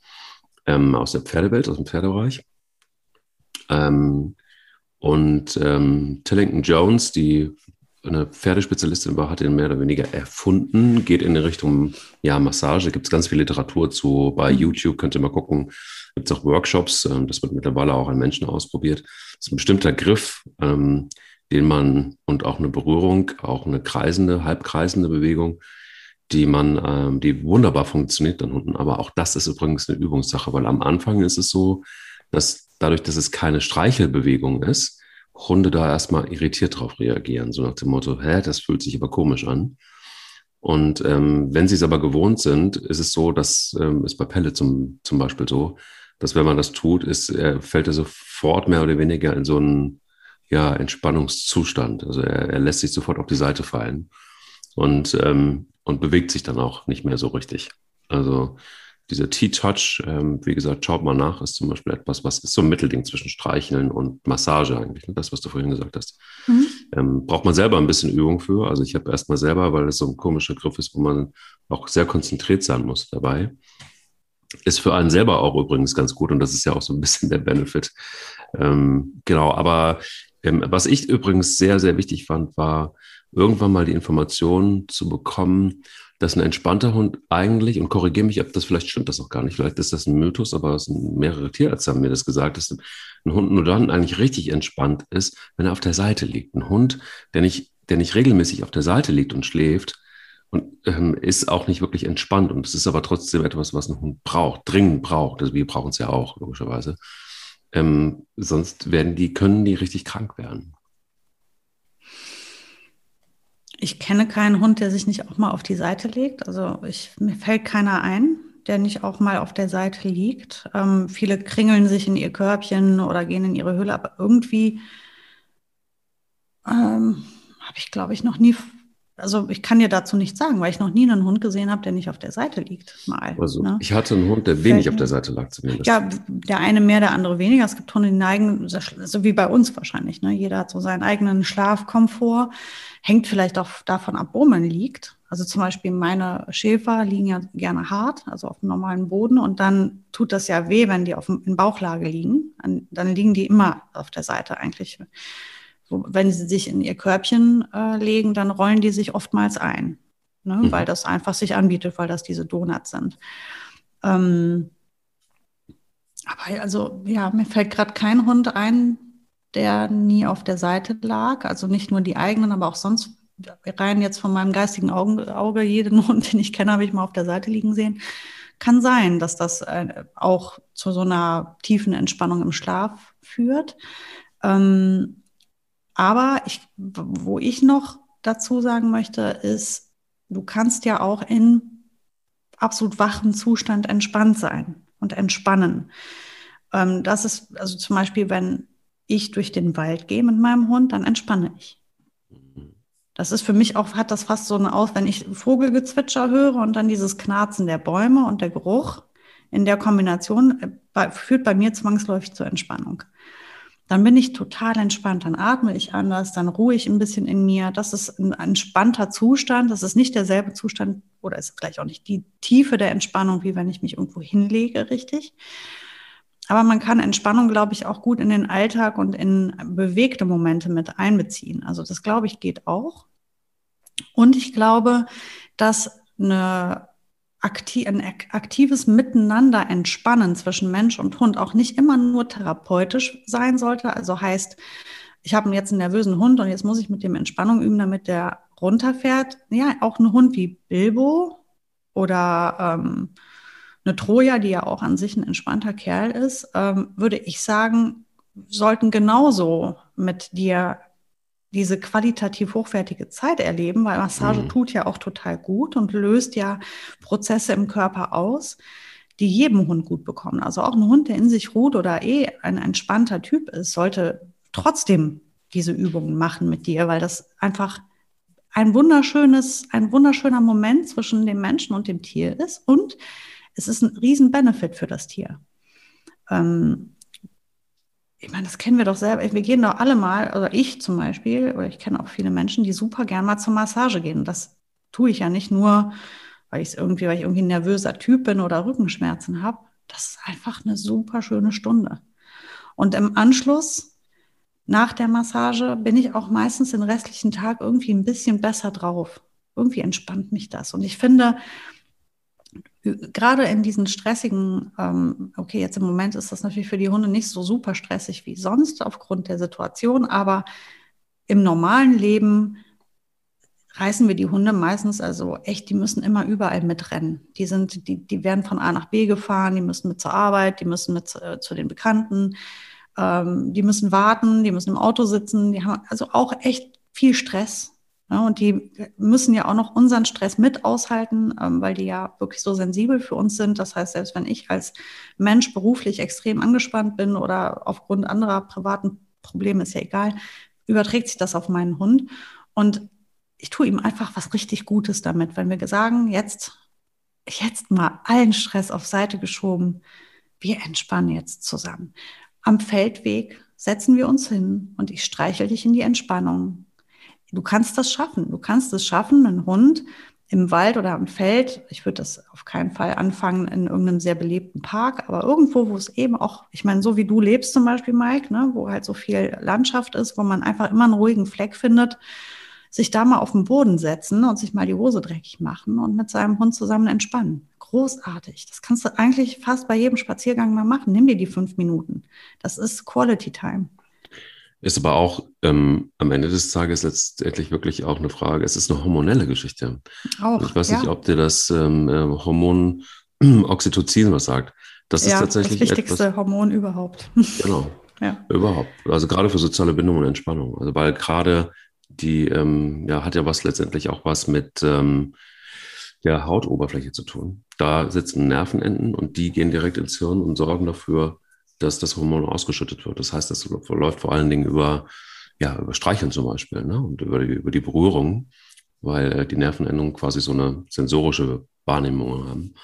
ähm, aus der Pferdewelt, aus dem Pferdebereich. Ähm, und ähm, Tillington Jones, die eine Pferdespezialistin war, hat ihn mehr oder weniger erfunden, geht in die Richtung ja, Massage. Gibt es ganz viel Literatur zu. Bei mhm. YouTube könnt ihr mal gucken. Gibt es auch Workshops. Ähm, das wird mittlerweile auch an Menschen ausprobiert. Das ist ein bestimmter Griff, ähm, den man und auch eine Berührung, auch eine kreisende, halbkreisende Bewegung, die man, ähm, die wunderbar funktioniert dann unten. Aber auch das ist übrigens eine Übungssache, weil am Anfang ist es so, dass dadurch, dass es keine Streichelbewegung ist, Hunde da erstmal irritiert drauf reagieren, so nach dem Motto, hä, das fühlt sich aber komisch an. Und ähm, wenn sie es aber gewohnt sind, ist es so, dass ähm, ist bei Pelle zum, zum Beispiel so, dass wenn man das tut, ist, er fällt er sofort mehr oder weniger in so einen ja, Entspannungszustand. Also er, er lässt sich sofort auf die Seite fallen und, ähm, und bewegt sich dann auch nicht mehr so richtig. Also dieser T-Touch, ähm, wie gesagt, schaut mal nach, ist zum Beispiel etwas, was ist so ein Mittelding zwischen Streicheln und Massage eigentlich, ne? das, was du vorhin gesagt hast. Mhm. Ähm, braucht man selber ein bisschen Übung für. Also ich habe erstmal selber, weil es so ein komischer Griff ist, wo man auch sehr konzentriert sein muss dabei. Ist für einen selber auch übrigens ganz gut und das ist ja auch so ein bisschen der Benefit. Ähm, genau, aber was ich übrigens sehr, sehr wichtig fand, war irgendwann mal die Information zu bekommen, dass ein entspannter Hund eigentlich, und korrigiere mich, ob das vielleicht stimmt das auch gar nicht, vielleicht ist das ein Mythos, aber mehrere Tierärzte haben mir das gesagt, dass ein Hund nur dann eigentlich richtig entspannt ist, wenn er auf der Seite liegt. Ein Hund, der nicht, der nicht regelmäßig auf der Seite liegt und schläft, und ähm, ist auch nicht wirklich entspannt. Und es ist aber trotzdem etwas, was ein Hund braucht, dringend braucht. Also wir brauchen es ja auch, logischerweise. Ähm, sonst werden die, können die richtig krank werden. Ich kenne keinen Hund, der sich nicht auch mal auf die Seite legt. Also ich, mir fällt keiner ein, der nicht auch mal auf der Seite liegt. Ähm, viele kringeln sich in ihr Körbchen oder gehen in ihre Hülle, aber irgendwie ähm, habe ich, glaube ich, noch nie also ich kann dir dazu nichts sagen, weil ich noch nie einen Hund gesehen habe, der nicht auf der Seite liegt. Mal. Also ne? ich hatte einen Hund, der wenig auf der Seite lag zumindest. Ja, der eine mehr, der andere weniger. Es gibt Hunde, die neigen, so wie bei uns wahrscheinlich. Ne? Jeder hat so seinen eigenen Schlafkomfort. Hängt vielleicht auch davon ab, wo man liegt. Also zum Beispiel meine Schäfer liegen ja gerne hart, also auf dem normalen Boden. Und dann tut das ja weh, wenn die auf dem, in Bauchlage liegen. Dann liegen die immer auf der Seite eigentlich wenn sie sich in ihr Körbchen äh, legen, dann rollen die sich oftmals ein, ne? Mhm. weil das einfach sich anbietet, weil das diese Donuts sind. Ähm, aber also, ja, mir fällt gerade kein Hund ein, der nie auf der Seite lag. Also nicht nur die eigenen, aber auch sonst rein jetzt von meinem geistigen Auge, Auge jeden Hund, den ich kenne, habe ich mal auf der Seite liegen sehen. Kann sein, dass das äh, auch zu so einer tiefen Entspannung im Schlaf führt. Ähm, aber ich, wo ich noch dazu sagen möchte, ist, du kannst ja auch in absolut wachem Zustand entspannt sein und entspannen. Ähm, das ist also zum Beispiel, wenn ich durch den Wald gehe mit meinem Hund, dann entspanne ich. Das ist für mich auch, hat das fast so eine Aus, wenn ich Vogelgezwitscher höre und dann dieses Knarzen der Bäume und der Geruch in der Kombination äh, führt bei mir zwangsläufig zur Entspannung dann bin ich total entspannt, dann atme ich anders, dann ruhe ich ein bisschen in mir. Das ist ein entspannter Zustand. Das ist nicht derselbe Zustand oder ist gleich auch nicht die Tiefe der Entspannung, wie wenn ich mich irgendwo hinlege, richtig. Aber man kann Entspannung, glaube ich, auch gut in den Alltag und in bewegte Momente mit einbeziehen. Also das, glaube ich, geht auch. Und ich glaube, dass eine aktiv, ein aktives Miteinander entspannen zwischen Mensch und Hund auch nicht immer nur therapeutisch sein sollte. Also heißt, ich habe jetzt einen nervösen Hund und jetzt muss ich mit dem Entspannung üben, damit der runterfährt. Ja, auch ein Hund wie Bilbo oder ähm, eine Troja, die ja auch an sich ein entspannter Kerl ist, ähm, würde ich sagen, sollten genauso mit dir diese qualitativ hochwertige Zeit erleben, weil Massage mhm. tut ja auch total gut und löst ja Prozesse im Körper aus, die jedem Hund gut bekommen. Also auch ein Hund, der in sich ruht oder eh ein entspannter Typ ist, sollte trotzdem diese Übungen machen mit dir, weil das einfach ein wunderschönes, ein wunderschöner Moment zwischen dem Menschen und dem Tier ist und es ist ein riesen Benefit für das Tier. Ähm, ich meine, das kennen wir doch selber. Wir gehen doch alle mal, oder ich zum Beispiel, oder ich kenne auch viele Menschen, die super gern mal zur Massage gehen. Das tue ich ja nicht nur, weil ich irgendwie, weil ich irgendwie ein nervöser Typ bin oder Rückenschmerzen habe. Das ist einfach eine super schöne Stunde. Und im Anschluss nach der Massage bin ich auch meistens den restlichen Tag irgendwie ein bisschen besser drauf. Irgendwie entspannt mich das. Und ich finde, gerade in diesen stressigen, ähm, okay, jetzt im Moment ist das natürlich für die Hunde nicht so super stressig wie sonst aufgrund der Situation, aber im normalen Leben reißen wir die Hunde meistens, also echt, die müssen immer überall mitrennen. Die sind, die, die werden von A nach B gefahren, die müssen mit zur Arbeit, die müssen mit äh, zu den Bekannten, ähm, die müssen warten, die müssen im Auto sitzen, die haben also auch echt viel Stress. Ja, und die müssen ja auch noch unseren Stress mit aushalten, ähm, weil die ja wirklich so sensibel für uns sind. Das heißt, selbst wenn ich als Mensch beruflich extrem angespannt bin oder aufgrund anderer privaten Probleme, ist ja egal, überträgt sich das auf meinen Hund. Und ich tue ihm einfach was richtig Gutes damit, wenn wir sagen, jetzt, jetzt mal allen Stress auf Seite geschoben. Wir entspannen jetzt zusammen. Am Feldweg setzen wir uns hin und ich streichel dich in die Entspannung. Du kannst das schaffen. Du kannst es schaffen, einen Hund im Wald oder am Feld. Ich würde das auf keinen Fall anfangen in irgendeinem sehr belebten Park, aber irgendwo, wo es eben auch, ich meine, so wie du lebst zum Beispiel, Mike, ne, wo halt so viel Landschaft ist, wo man einfach immer einen ruhigen Fleck findet, sich da mal auf den Boden setzen und sich mal die Hose dreckig machen und mit seinem Hund zusammen entspannen. Großartig. Das kannst du eigentlich fast bei jedem Spaziergang mal machen. Nimm dir die fünf Minuten. Das ist Quality Time. Ist aber auch ähm, am Ende des Tages letztendlich wirklich auch eine Frage. Es ist eine hormonelle Geschichte. Auch, ich weiß ja. nicht, ob dir das ähm, äh, Hormon Oxytocin was sagt. Das ja, ist tatsächlich das wichtigste etwas, Hormon überhaupt. Genau. ja. Überhaupt. Also gerade für soziale Bindung und Entspannung. Also weil gerade die ähm, ja, hat ja was letztendlich auch was mit ähm, der Hautoberfläche zu tun. Da sitzen Nervenenden und die gehen direkt ins Hirn und sorgen dafür, dass das Hormon ausgeschüttet wird. Das heißt, das läuft vor allen Dingen über, ja, über Streicheln zum Beispiel ne? und über die, über die Berührung, weil äh, die Nervenendungen quasi so eine sensorische Wahrnehmung haben.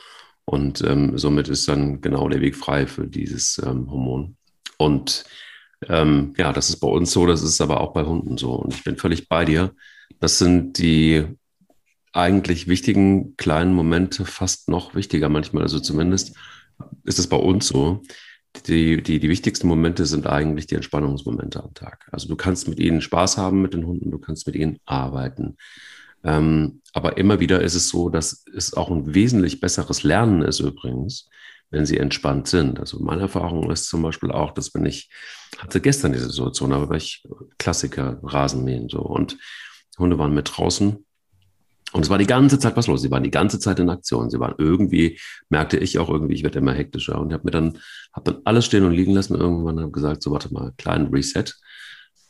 Und ähm, somit ist dann genau der Weg frei für dieses ähm, Hormon. Und ähm, ja, das ist bei uns so, das ist aber auch bei Hunden so. Und ich bin völlig bei dir. Das sind die eigentlich wichtigen kleinen Momente fast noch wichtiger manchmal. Also zumindest ist es bei uns so. Die, die, die wichtigsten Momente sind eigentlich die Entspannungsmomente am Tag. Also du kannst mit ihnen Spaß haben mit den Hunden, du kannst mit ihnen arbeiten. Ähm, aber immer wieder ist es so, dass es auch ein wesentlich besseres Lernen ist übrigens, wenn sie entspannt sind. Also meine Erfahrung ist zum Beispiel auch, dass wenn ich hatte gestern diese Situation, aber ich Klassiker, Rasenmähen so und Hunde waren mit draußen und es war die ganze Zeit was los. Sie waren die ganze Zeit in Aktion. Sie waren irgendwie, merkte ich auch irgendwie, ich werde immer hektischer und habe mir dann, habe dann alles stehen und liegen lassen. Irgendwann habe gesagt, so warte mal, kleinen Reset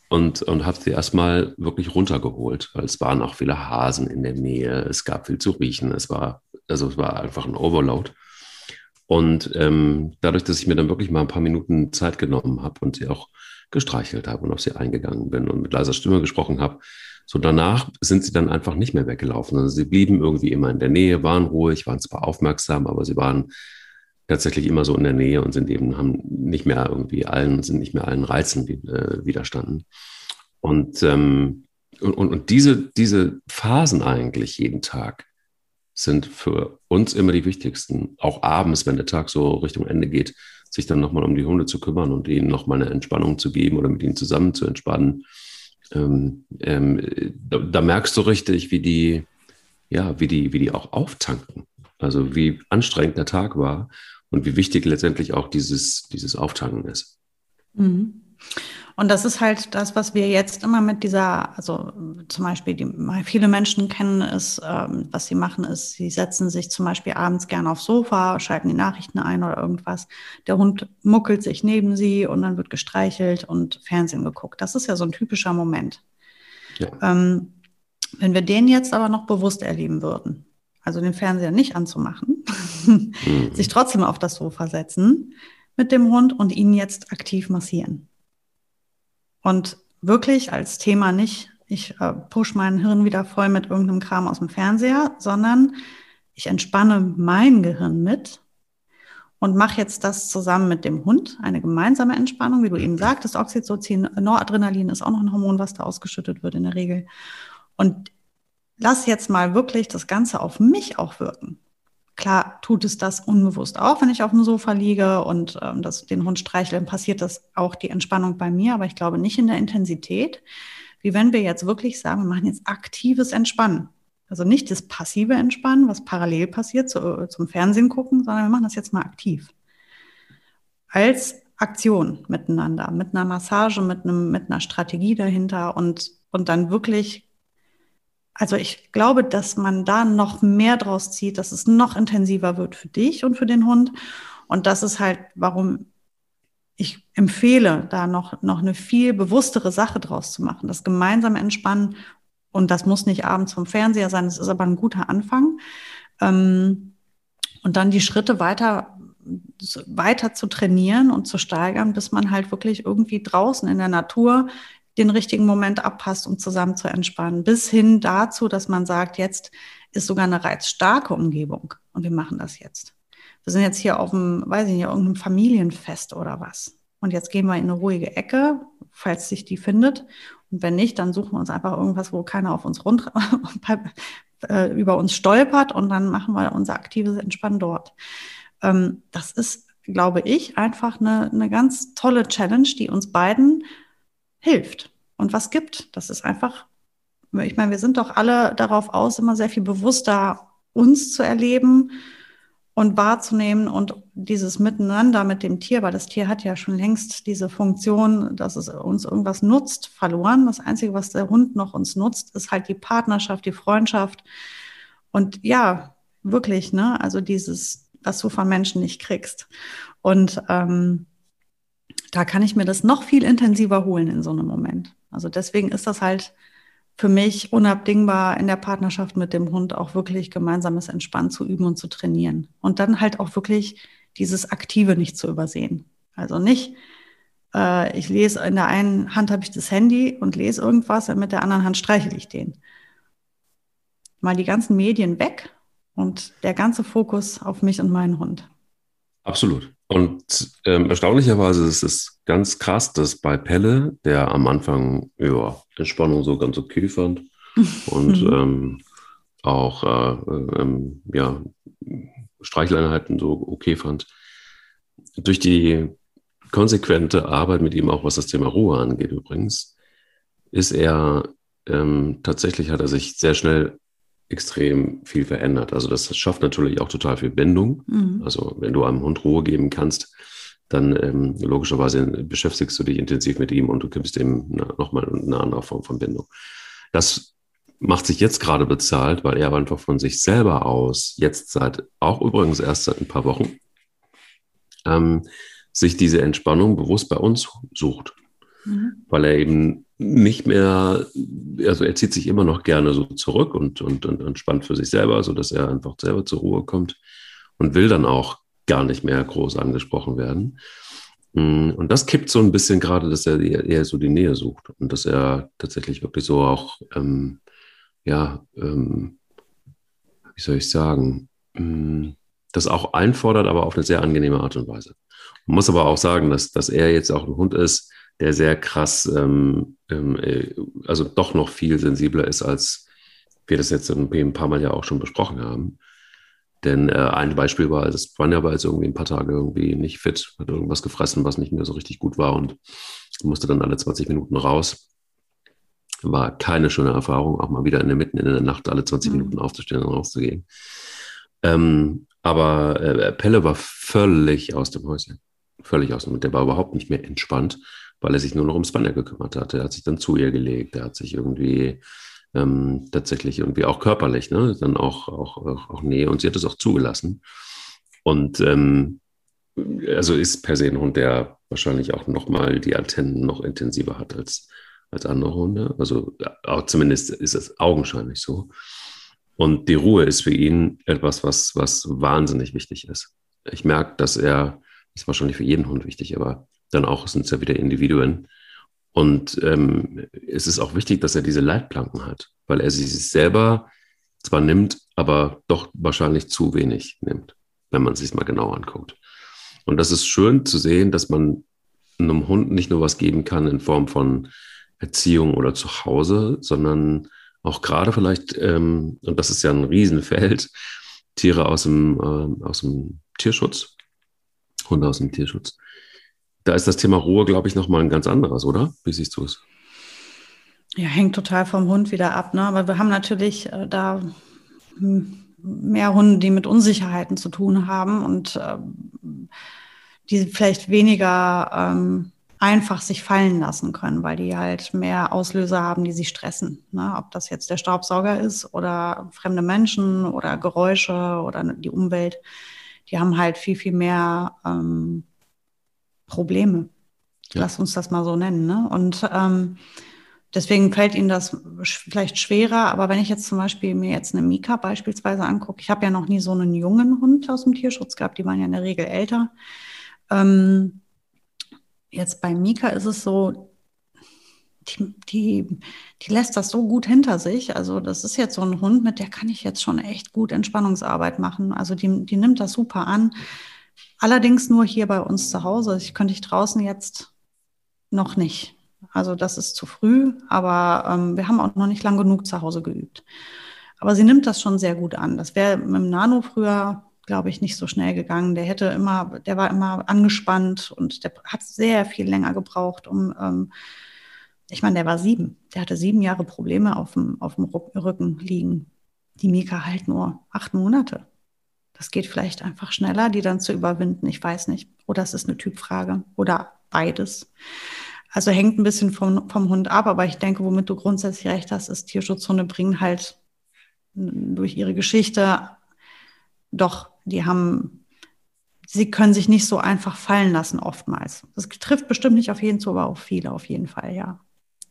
und, und habe sie erstmal wirklich runtergeholt, weil es waren auch viele Hasen in der Nähe. Es gab viel zu riechen. Es war, also es war einfach ein Overload. Und ähm, dadurch, dass ich mir dann wirklich mal ein paar Minuten Zeit genommen habe und sie auch gestreichelt habe und auf sie eingegangen bin und mit leiser Stimme gesprochen habe, so danach sind sie dann einfach nicht mehr weggelaufen. Also sie blieben irgendwie immer in der Nähe, waren ruhig, waren zwar aufmerksam, aber sie waren tatsächlich immer so in der Nähe und sind eben, haben nicht mehr irgendwie allen, sind nicht mehr allen Reizen äh, widerstanden. Und, ähm, und, und diese, diese Phasen eigentlich jeden Tag, sind für uns immer die wichtigsten. Auch abends, wenn der Tag so Richtung Ende geht, sich dann nochmal um die Hunde zu kümmern und ihnen nochmal eine Entspannung zu geben oder mit ihnen zusammen zu entspannen. Ähm, ähm, da, da, merkst du richtig, wie die, ja, wie die, wie die auch auftanken. Also wie anstrengend der Tag war und wie wichtig letztendlich auch dieses, dieses Auftanken ist. Mhm. Und das ist halt das, was wir jetzt immer mit dieser, also zum Beispiel, die, viele Menschen kennen es, ähm, was sie machen, ist, sie setzen sich zum Beispiel abends gerne aufs Sofa, schalten die Nachrichten ein oder irgendwas. Der Hund muckelt sich neben sie und dann wird gestreichelt und Fernsehen geguckt. Das ist ja so ein typischer Moment. Ja. Ähm, wenn wir den jetzt aber noch bewusst erleben würden, also den Fernseher nicht anzumachen, mhm. sich trotzdem auf das Sofa setzen mit dem Hund und ihn jetzt aktiv massieren. Und wirklich als Thema nicht, ich äh, push mein Hirn wieder voll mit irgendeinem Kram aus dem Fernseher, sondern ich entspanne mein Gehirn mit und mache jetzt das zusammen mit dem Hund, eine gemeinsame Entspannung, wie du eben sagtest, Oxytocin, Noradrenalin ist auch noch ein Hormon, was da ausgeschüttet wird in der Regel. Und lass jetzt mal wirklich das Ganze auf mich auch wirken. Klar tut es das unbewusst auch, wenn ich auf dem Sofa liege und ähm, das, den Hund streichle, dann passiert das auch die Entspannung bei mir, aber ich glaube nicht in der Intensität, wie wenn wir jetzt wirklich sagen, wir machen jetzt aktives Entspannen. Also nicht das passive Entspannen, was parallel passiert zu, zum Fernsehen gucken, sondern wir machen das jetzt mal aktiv. Als Aktion miteinander, mit einer Massage, mit, einem, mit einer Strategie dahinter und, und dann wirklich also ich glaube, dass man da noch mehr draus zieht, dass es noch intensiver wird für dich und für den Hund. Und das ist halt, warum ich empfehle, da noch, noch eine viel bewusstere Sache draus zu machen. Das gemeinsame Entspannen. Und das muss nicht abends vom Fernseher sein. Das ist aber ein guter Anfang. Ähm, und dann die Schritte weiter, weiter zu trainieren und zu steigern, bis man halt wirklich irgendwie draußen in der Natur den richtigen Moment abpasst, um zusammen zu entspannen, bis hin dazu, dass man sagt, jetzt ist sogar eine reizstarke Umgebung und wir machen das jetzt. Wir sind jetzt hier auf einem, weiß ich nicht, irgendeinem Familienfest oder was. Und jetzt gehen wir in eine ruhige Ecke, falls sich die findet. Und wenn nicht, dann suchen wir uns einfach irgendwas, wo keiner auf uns rund, äh, über uns stolpert und dann machen wir unser aktives Entspannen dort. Ähm, das ist, glaube ich, einfach eine, eine ganz tolle Challenge, die uns beiden hilft und was gibt. Das ist einfach, ich meine, wir sind doch alle darauf aus, immer sehr viel bewusster uns zu erleben und wahrzunehmen und dieses Miteinander mit dem Tier, weil das Tier hat ja schon längst diese Funktion, dass es uns irgendwas nutzt, verloren. Das Einzige, was der Hund noch uns nutzt, ist halt die Partnerschaft, die Freundschaft. Und ja, wirklich, ne? Also dieses, was du von Menschen nicht kriegst. Und ähm, da kann ich mir das noch viel intensiver holen in so einem Moment. Also deswegen ist das halt für mich unabdingbar in der Partnerschaft mit dem Hund auch wirklich gemeinsames Entspannen zu üben und zu trainieren. Und dann halt auch wirklich dieses Aktive nicht zu übersehen. Also nicht, äh, ich lese in der einen Hand habe ich das Handy und lese irgendwas, und mit der anderen Hand streichel ich den. Mal die ganzen Medien weg und der ganze Fokus auf mich und meinen Hund. Absolut. Und ähm, erstaunlicherweise ist es ganz krass, dass bei Pelle, der am Anfang ja, Entspannung so ganz okay fand und mhm. ähm, auch äh, ähm, ja, Streicheleinheiten so okay fand, durch die konsequente Arbeit mit ihm, auch was das Thema Ruhe angeht übrigens, ist er ähm, tatsächlich, hat er sich sehr schnell extrem viel verändert. Also das schafft natürlich auch total viel Bindung. Mhm. Also wenn du einem Hund Ruhe geben kannst, dann ähm, logischerweise beschäftigst du dich intensiv mit ihm und du gibst ihm nochmal eine andere Form von Bindung. Das macht sich jetzt gerade bezahlt, weil er einfach von sich selber aus, jetzt seit, auch übrigens erst seit ein paar Wochen, ähm, sich diese Entspannung bewusst bei uns sucht. Mhm. Weil er eben nicht mehr, also er zieht sich immer noch gerne so zurück und, und, und entspannt für sich selber, sodass er einfach selber zur Ruhe kommt und will dann auch gar nicht mehr groß angesprochen werden. Mm, und das kippt so ein bisschen gerade, dass er eher so die Nähe sucht und dass er tatsächlich wirklich so auch, ähm, ja, ähm, wie soll ich sagen, ähm, das auch einfordert, aber auf eine sehr angenehme Art und Weise. Man muss aber auch sagen, dass, dass er jetzt auch ein Hund ist, der sehr krass, ähm, ähm, äh, also doch noch viel sensibler ist, als wir das jetzt ein paar Mal ja auch schon besprochen haben. Denn äh, ein Beispiel war, das Vanya war jetzt irgendwie ein paar Tage irgendwie nicht fit, hat irgendwas gefressen, was nicht mehr so richtig gut war und musste dann alle 20 Minuten raus. War keine schöne Erfahrung, auch mal wieder in der Mitten in der Nacht alle 20 mhm. Minuten aufzustehen und rauszugehen. Ähm, aber äh, Pelle war völlig aus dem Häuschen. Völlig aus dem Der war überhaupt nicht mehr entspannt weil er sich nur noch ums Banner gekümmert hat. Er hat sich dann zu ihr gelegt, er hat sich irgendwie ähm, tatsächlich irgendwie auch körperlich, ne, dann auch, auch, auch, auch Nähe und sie hat es auch zugelassen. Und ähm, also ist per se ein Hund, der wahrscheinlich auch nochmal die Antennen noch intensiver hat als, als andere Hunde. Also auch zumindest ist es augenscheinlich so. Und die Ruhe ist für ihn etwas, was, was wahnsinnig wichtig ist. Ich merke, dass er, das ist wahrscheinlich für jeden Hund wichtig, aber dann auch sind es ja wieder Individuen. Und ähm, es ist auch wichtig, dass er diese Leitplanken hat, weil er sie sich selber zwar nimmt, aber doch wahrscheinlich zu wenig nimmt, wenn man es sich mal genau anguckt. Und das ist schön zu sehen, dass man einem Hund nicht nur was geben kann in Form von Erziehung oder Zuhause, sondern auch gerade vielleicht, ähm, und das ist ja ein Riesenfeld, Tiere aus dem, äh, aus dem Tierschutz, Hunde aus dem Tierschutz. Da ist das Thema Ruhe, glaube ich, nochmal ein ganz anderes, oder? Wie siehst du es? Ja, hängt total vom Hund wieder ab. Ne? Aber wir haben natürlich äh, da mehr Hunde, die mit Unsicherheiten zu tun haben und äh, die vielleicht weniger ähm, einfach sich fallen lassen können, weil die halt mehr Auslöser haben, die sie stressen. Ne? Ob das jetzt der Staubsauger ist oder fremde Menschen oder Geräusche oder die Umwelt, die haben halt viel, viel mehr ähm, Probleme. Ja. Lass uns das mal so nennen. Ne? Und ähm, Deswegen fällt ihnen das vielleicht schwerer. Aber wenn ich jetzt zum Beispiel mir jetzt eine Mika beispielsweise angucke, ich habe ja noch nie so einen jungen Hund aus dem Tierschutz gehabt, die waren ja in der Regel älter. Ähm, jetzt bei Mika ist es so, die, die, die lässt das so gut hinter sich. Also das ist jetzt so ein Hund, mit der kann ich jetzt schon echt gut Entspannungsarbeit machen. Also die, die nimmt das super an. Allerdings nur hier bei uns zu Hause. Ich könnte ich draußen jetzt noch nicht. Also das ist zu früh, aber ähm, wir haben auch noch nicht lang genug zu Hause geübt. Aber sie nimmt das schon sehr gut an. Das wäre mit dem Nano früher, glaube ich, nicht so schnell gegangen. Der hätte immer, der war immer angespannt und der hat sehr viel länger gebraucht, um, ähm, ich meine, der war sieben. Der hatte sieben Jahre Probleme auf dem, auf dem Rücken liegen. Die Mika halt nur acht Monate. Das geht vielleicht einfach schneller, die dann zu überwinden. Ich weiß nicht. Oder es ist eine Typfrage oder beides. Also hängt ein bisschen vom, vom Hund ab, aber ich denke, womit du grundsätzlich recht hast, ist, Tierschutzhunde bringen halt durch ihre Geschichte doch, die haben, sie können sich nicht so einfach fallen lassen oftmals. Das trifft bestimmt nicht auf jeden zu, aber auf viele auf jeden Fall, ja.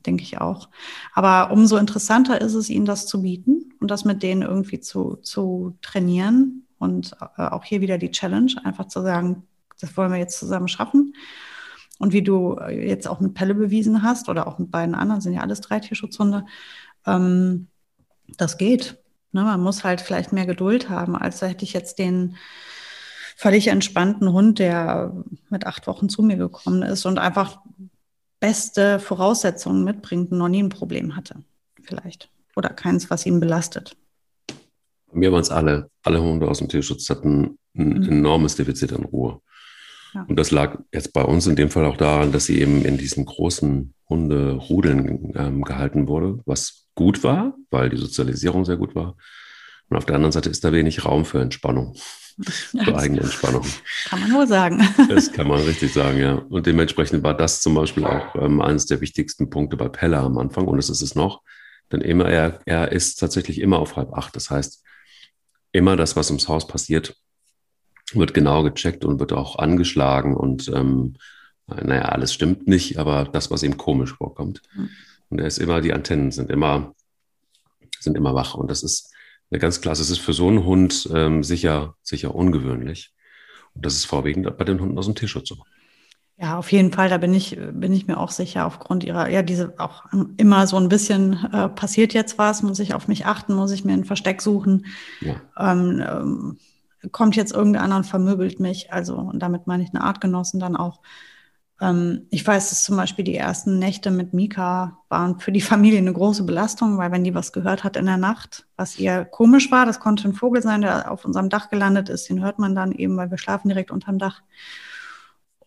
Denke ich auch. Aber umso interessanter ist es, ihnen das zu bieten und das mit denen irgendwie zu, zu trainieren. Und äh, auch hier wieder die Challenge, einfach zu sagen, das wollen wir jetzt zusammen schaffen. Und wie du äh, jetzt auch mit Pelle bewiesen hast oder auch mit beiden anderen, sind ja alles drei Tierschutzhunde, ähm, das geht. Ne? Man muss halt vielleicht mehr Geduld haben, als hätte ich jetzt den völlig entspannten Hund, der mit acht Wochen zu mir gekommen ist und einfach beste Voraussetzungen mitbringt und noch nie ein Problem hatte, vielleicht. Oder keins, was ihn belastet. Mir waren es alle. Alle Hunde aus dem Tierschutz hatten ein mhm. enormes Defizit an Ruhe. Und das lag jetzt bei uns in dem Fall auch daran, dass sie eben in diesen großen Hunderudeln ähm, gehalten wurde, was gut war, weil die Sozialisierung sehr gut war. Und auf der anderen Seite ist da wenig Raum für Entspannung, für eigene Entspannung. Kann man nur sagen. Das kann man richtig sagen, ja. Und dementsprechend war das zum Beispiel auch ähm, eines der wichtigsten Punkte bei Pella am Anfang. Und es ist es noch, denn immer er, er ist tatsächlich immer auf halb acht. Das heißt, immer das, was ums Haus passiert, wird genau gecheckt und wird auch angeschlagen und ähm, naja, alles stimmt nicht, aber das, was ihm komisch vorkommt. Mhm. Und er ist immer, die Antennen sind immer, sind immer wach. Und das ist eine ganz klasse. Es ist für so einen Hund ähm, sicher, sicher ungewöhnlich. Und das ist vorwiegend bei den Hunden aus dem Tierschutz so. Ja, auf jeden Fall, da bin ich, bin ich mir auch sicher, aufgrund ihrer, ja, diese auch immer so ein bisschen äh, passiert jetzt was, muss ich auf mich achten, muss ich mir ein Versteck suchen. Ja. Ähm, ähm, kommt jetzt irgendeiner und vermöbelt mich. Also, und damit meine ich eine Artgenossen dann auch. Ähm, ich weiß, dass zum Beispiel die ersten Nächte mit Mika waren für die Familie eine große Belastung, weil wenn die was gehört hat in der Nacht, was ihr komisch war, das konnte ein Vogel sein, der auf unserem Dach gelandet ist, den hört man dann eben, weil wir schlafen direkt unterm Dach.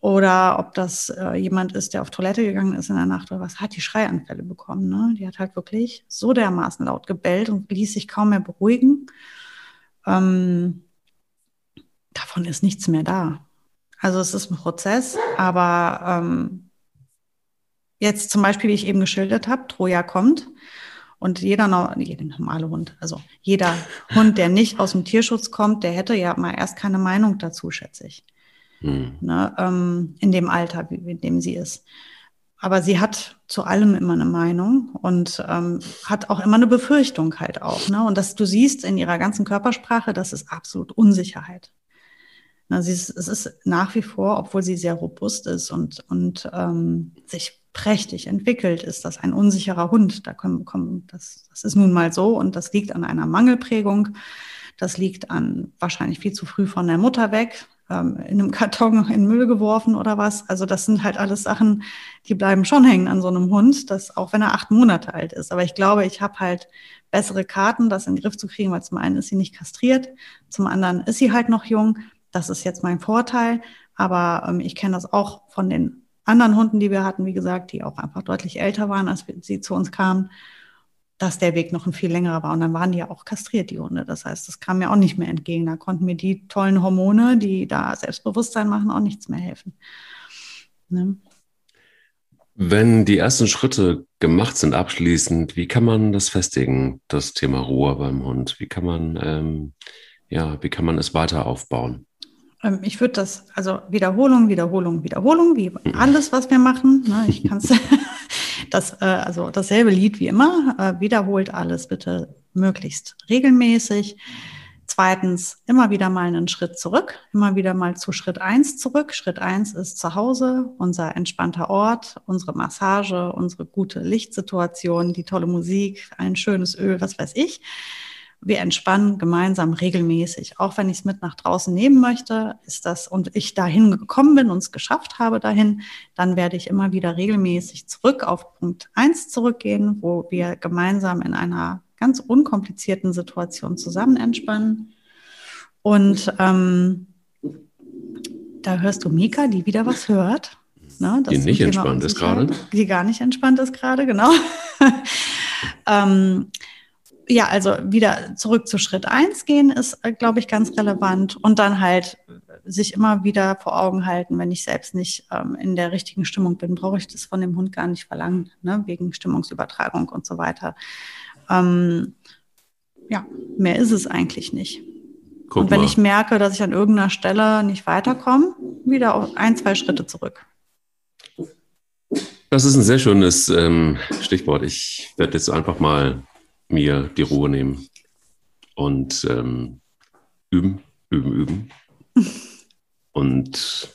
Oder ob das äh, jemand ist, der auf Toilette gegangen ist in der Nacht oder was, hat die Schreianfälle bekommen. Ne? Die hat halt wirklich so dermaßen laut gebellt und ließ sich kaum mehr beruhigen. Ähm, davon ist nichts mehr da. Also es ist ein Prozess, aber ähm, jetzt zum Beispiel, wie ich eben geschildert habe, Troja kommt und jeder, jeder normale Hund, also jeder Hund, der nicht aus dem Tierschutz kommt, der hätte ja mal erst keine Meinung dazu, schätze ich. Hm. Ne, ähm, in dem Alter, in dem sie ist. Aber sie hat zu allem immer eine Meinung und ähm, hat auch immer eine Befürchtung halt auch. Ne? Und dass du siehst in ihrer ganzen Körpersprache, das ist absolut Unsicherheit. Na, sie ist, es ist nach wie vor, obwohl sie sehr robust ist und, und ähm, sich prächtig entwickelt, ist das ein unsicherer Hund. Da kommen, kommen, das, das ist nun mal so und das liegt an einer Mangelprägung. Das liegt an wahrscheinlich viel zu früh von der Mutter weg, ähm, in einem Karton in Müll geworfen oder was. Also das sind halt alles Sachen, die bleiben schon hängen an so einem Hund, das auch wenn er acht Monate alt ist. Aber ich glaube, ich habe halt bessere Karten, das in den Griff zu kriegen, weil zum einen ist sie nicht kastriert, zum anderen ist sie halt noch jung. Das ist jetzt mein Vorteil. Aber ähm, ich kenne das auch von den anderen Hunden, die wir hatten, wie gesagt, die auch einfach deutlich älter waren, als sie zu uns kamen, dass der Weg noch ein viel längerer war. Und dann waren die ja auch kastriert, die Hunde. Das heißt, das kam mir auch nicht mehr entgegen. Da konnten mir die tollen Hormone, die da Selbstbewusstsein machen, auch nichts mehr helfen. Ne? Wenn die ersten Schritte gemacht sind, abschließend, wie kann man das festigen, das Thema Ruhe beim Hund? Wie kann man, ähm, ja, wie kann man es weiter aufbauen? Ähm, ich würde das, also Wiederholung, Wiederholung, Wiederholung, wie alles, was wir machen. Ne? Ich kann es, das, äh, also dasselbe Lied wie immer, äh, wiederholt alles bitte möglichst regelmäßig. Zweitens, immer wieder mal einen Schritt zurück, immer wieder mal zu Schritt eins zurück. Schritt eins ist zu Hause, unser entspannter Ort, unsere Massage, unsere gute Lichtsituation, die tolle Musik, ein schönes Öl, was weiß ich wir entspannen gemeinsam regelmäßig. Auch wenn ich es mit nach draußen nehmen möchte, ist das und ich dahin gekommen bin und es geschafft habe dahin, dann werde ich immer wieder regelmäßig zurück auf Punkt eins zurückgehen, wo wir gemeinsam in einer ganz unkomplizierten Situation zusammen entspannen. Und ähm, da hörst du Mika, die wieder was hört. Ne, die nicht entspannt ist gerade. Die gar nicht entspannt ist gerade, genau. ähm, ja, also wieder zurück zu Schritt eins gehen ist, äh, glaube ich, ganz relevant. Und dann halt sich immer wieder vor Augen halten, wenn ich selbst nicht ähm, in der richtigen Stimmung bin, brauche ich das von dem Hund gar nicht verlangen, ne? wegen Stimmungsübertragung und so weiter. Ähm, ja, mehr ist es eigentlich nicht. Guck und wenn mal. ich merke, dass ich an irgendeiner Stelle nicht weiterkomme, wieder auf ein, zwei Schritte zurück. Das ist ein sehr schönes ähm, Stichwort. Ich werde jetzt einfach mal mir die Ruhe nehmen und ähm, üben, üben, üben. und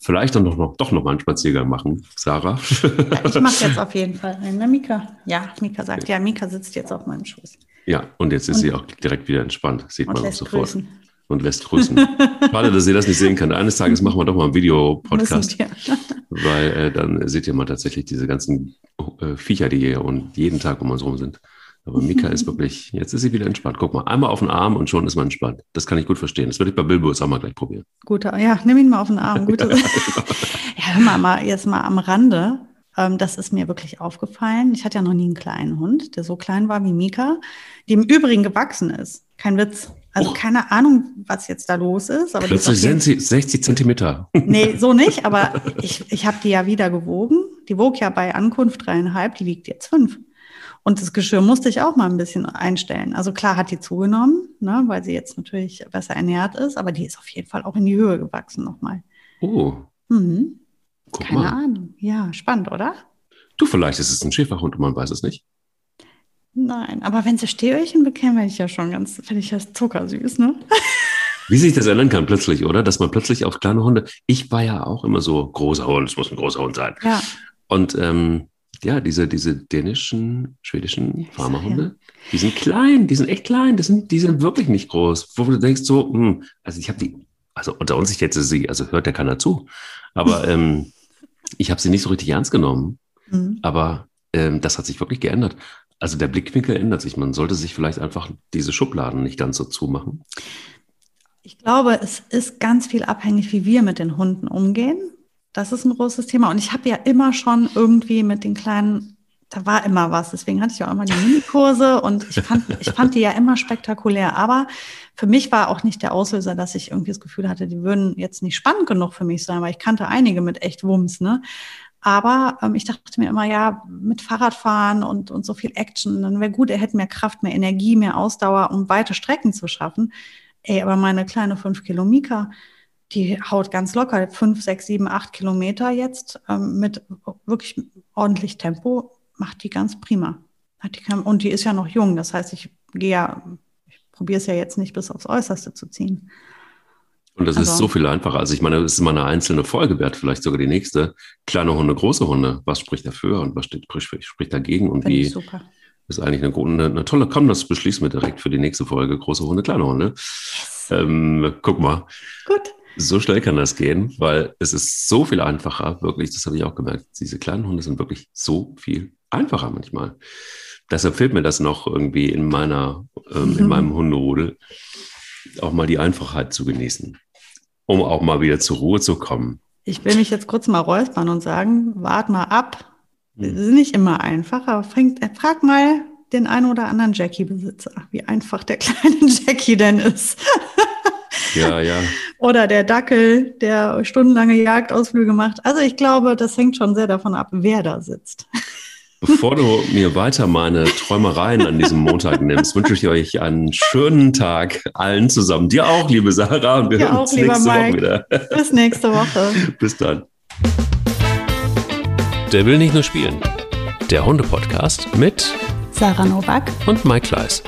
vielleicht dann doch noch, doch noch mal einen Spaziergang machen, Sarah. Ja, ich mache jetzt auf jeden Fall einen, ne, Mika? Ja, Mika sagt, ja, Mika sitzt jetzt auf meinem Schoß. Ja, und jetzt ist und, sie auch direkt wieder entspannt, sieht man auch sofort. Grüßen. Und lässt grüßen. Schade, dass ihr das nicht sehen könnt. Eines Tages machen wir doch mal einen Videopodcast. Weil äh, dann seht ihr mal tatsächlich diese ganzen äh, Viecher, die hier und jeden Tag um uns rum sind. Aber Mika ist wirklich, jetzt ist sie wieder entspannt. Guck mal, einmal auf den Arm und schon ist man entspannt. Das kann ich gut verstehen. Das werde ich bei Bilbo jetzt auch mal gleich probieren. Gut, ja, nimm ihn mal auf den Arm. Gute. ja, hör mal, mal, jetzt mal am Rande. Ähm, das ist mir wirklich aufgefallen. Ich hatte ja noch nie einen kleinen Hund, der so klein war wie Mika, die im Übrigen gewachsen ist. Kein Witz. Also oh. keine Ahnung, was jetzt da los ist. Aber Plötzlich sind sie 60 Zentimeter. Nee, so nicht, aber ich, ich habe die ja wieder gewogen. Die wog ja bei Ankunft dreieinhalb, die wiegt jetzt fünf. Und das Geschirr musste ich auch mal ein bisschen einstellen. Also klar hat die zugenommen, ne, weil sie jetzt natürlich besser ernährt ist, aber die ist auf jeden Fall auch in die Höhe gewachsen nochmal. Oh. Mhm. Keine mal. Ahnung. Ja, spannend, oder? Du, vielleicht ist es ein Schäferhund und man weiß es nicht. Nein, aber wenn sie Stehöhrchen bekämen, wäre ich ja schon ganz, finde ich das zuckersüß, ne? Wie sich das ändern kann plötzlich, oder? Dass man plötzlich auf kleine Hunde, ich war ja auch immer so großer Hund, es muss ein großer Hund sein. Ja. Und ähm, ja, diese, diese dänischen, schwedischen Pharmahunde, ja. die sind klein, die sind echt klein, die sind, die sind wirklich nicht groß. Wo du denkst so, hm, also ich habe die, also unter uns, ich hätte sie, also hört ja keiner zu, aber ähm, ich habe sie nicht so richtig ernst genommen. Mhm. Aber ähm, das hat sich wirklich geändert. Also der Blickwinkel ändert sich. Man sollte sich vielleicht einfach diese Schubladen nicht ganz so zumachen. Ich glaube, es ist ganz viel abhängig, wie wir mit den Hunden umgehen. Das ist ein großes Thema. Und ich habe ja immer schon irgendwie mit den kleinen, da war immer was. Deswegen hatte ich auch immer die Minikurse und ich fand, ich fand die ja immer spektakulär. Aber für mich war auch nicht der Auslöser, dass ich irgendwie das Gefühl hatte, die würden jetzt nicht spannend genug für mich sein, weil ich kannte einige mit echt Wumms, ne? Aber ähm, ich dachte mir immer, ja, mit Fahrradfahren und, und so viel Action, dann wäre gut, er hätte mehr Kraft, mehr Energie, mehr Ausdauer, um weite Strecken zu schaffen. Ey, aber meine kleine 5 Kilometer, die haut ganz locker fünf, sechs, sieben, acht Kilometer jetzt ähm, mit wirklich ordentlich Tempo, macht die ganz prima. Die und die ist ja noch jung, das heißt, ich gehe ja, ich probiere es ja jetzt nicht bis aufs Äußerste zu ziehen. Und das also, ist so viel einfacher. Also ich meine, das ist immer eine einzelne Folge wert, vielleicht sogar die nächste. Kleine Hunde, große Hunde. Was spricht dafür und was steht, spricht dagegen und wie ist eigentlich eine, eine, eine, tolle, komm, das beschließen wir direkt für die nächste Folge. Große Hunde, kleine Hunde. Yes. Ähm, guck mal. Gut. So schnell kann das gehen, weil es ist so viel einfacher, wirklich, das habe ich auch gemerkt. Diese kleinen Hunde sind wirklich so viel einfacher manchmal. deshalb fehlt mir das noch irgendwie in meiner, ähm, in meinem Hunderudel, auch mal die Einfachheit zu genießen, um auch mal wieder zur Ruhe zu kommen. Ich will mich jetzt kurz mal räuspern und sagen, wart mal ab. Es hm. ist nicht immer einfach, aber fängt, frag mal den einen oder anderen Jackie-Besitzer, wie einfach der kleine Jackie denn ist. Ja, ja. Oder der Dackel, der stundenlange Jagdausflüge macht. Also ich glaube, das hängt schon sehr davon ab, wer da sitzt. Bevor du mir weiter meine Träumereien an diesem Montag nimmst, wünsche ich euch einen schönen Tag allen zusammen. Dir auch, liebe Sarah. Und wir Dir hören uns nächste Mike. Woche wieder. Bis nächste Woche. Bis dann. Der will nicht nur spielen. Der Hunde-Podcast mit Sarah Novak und Mike Kleiss.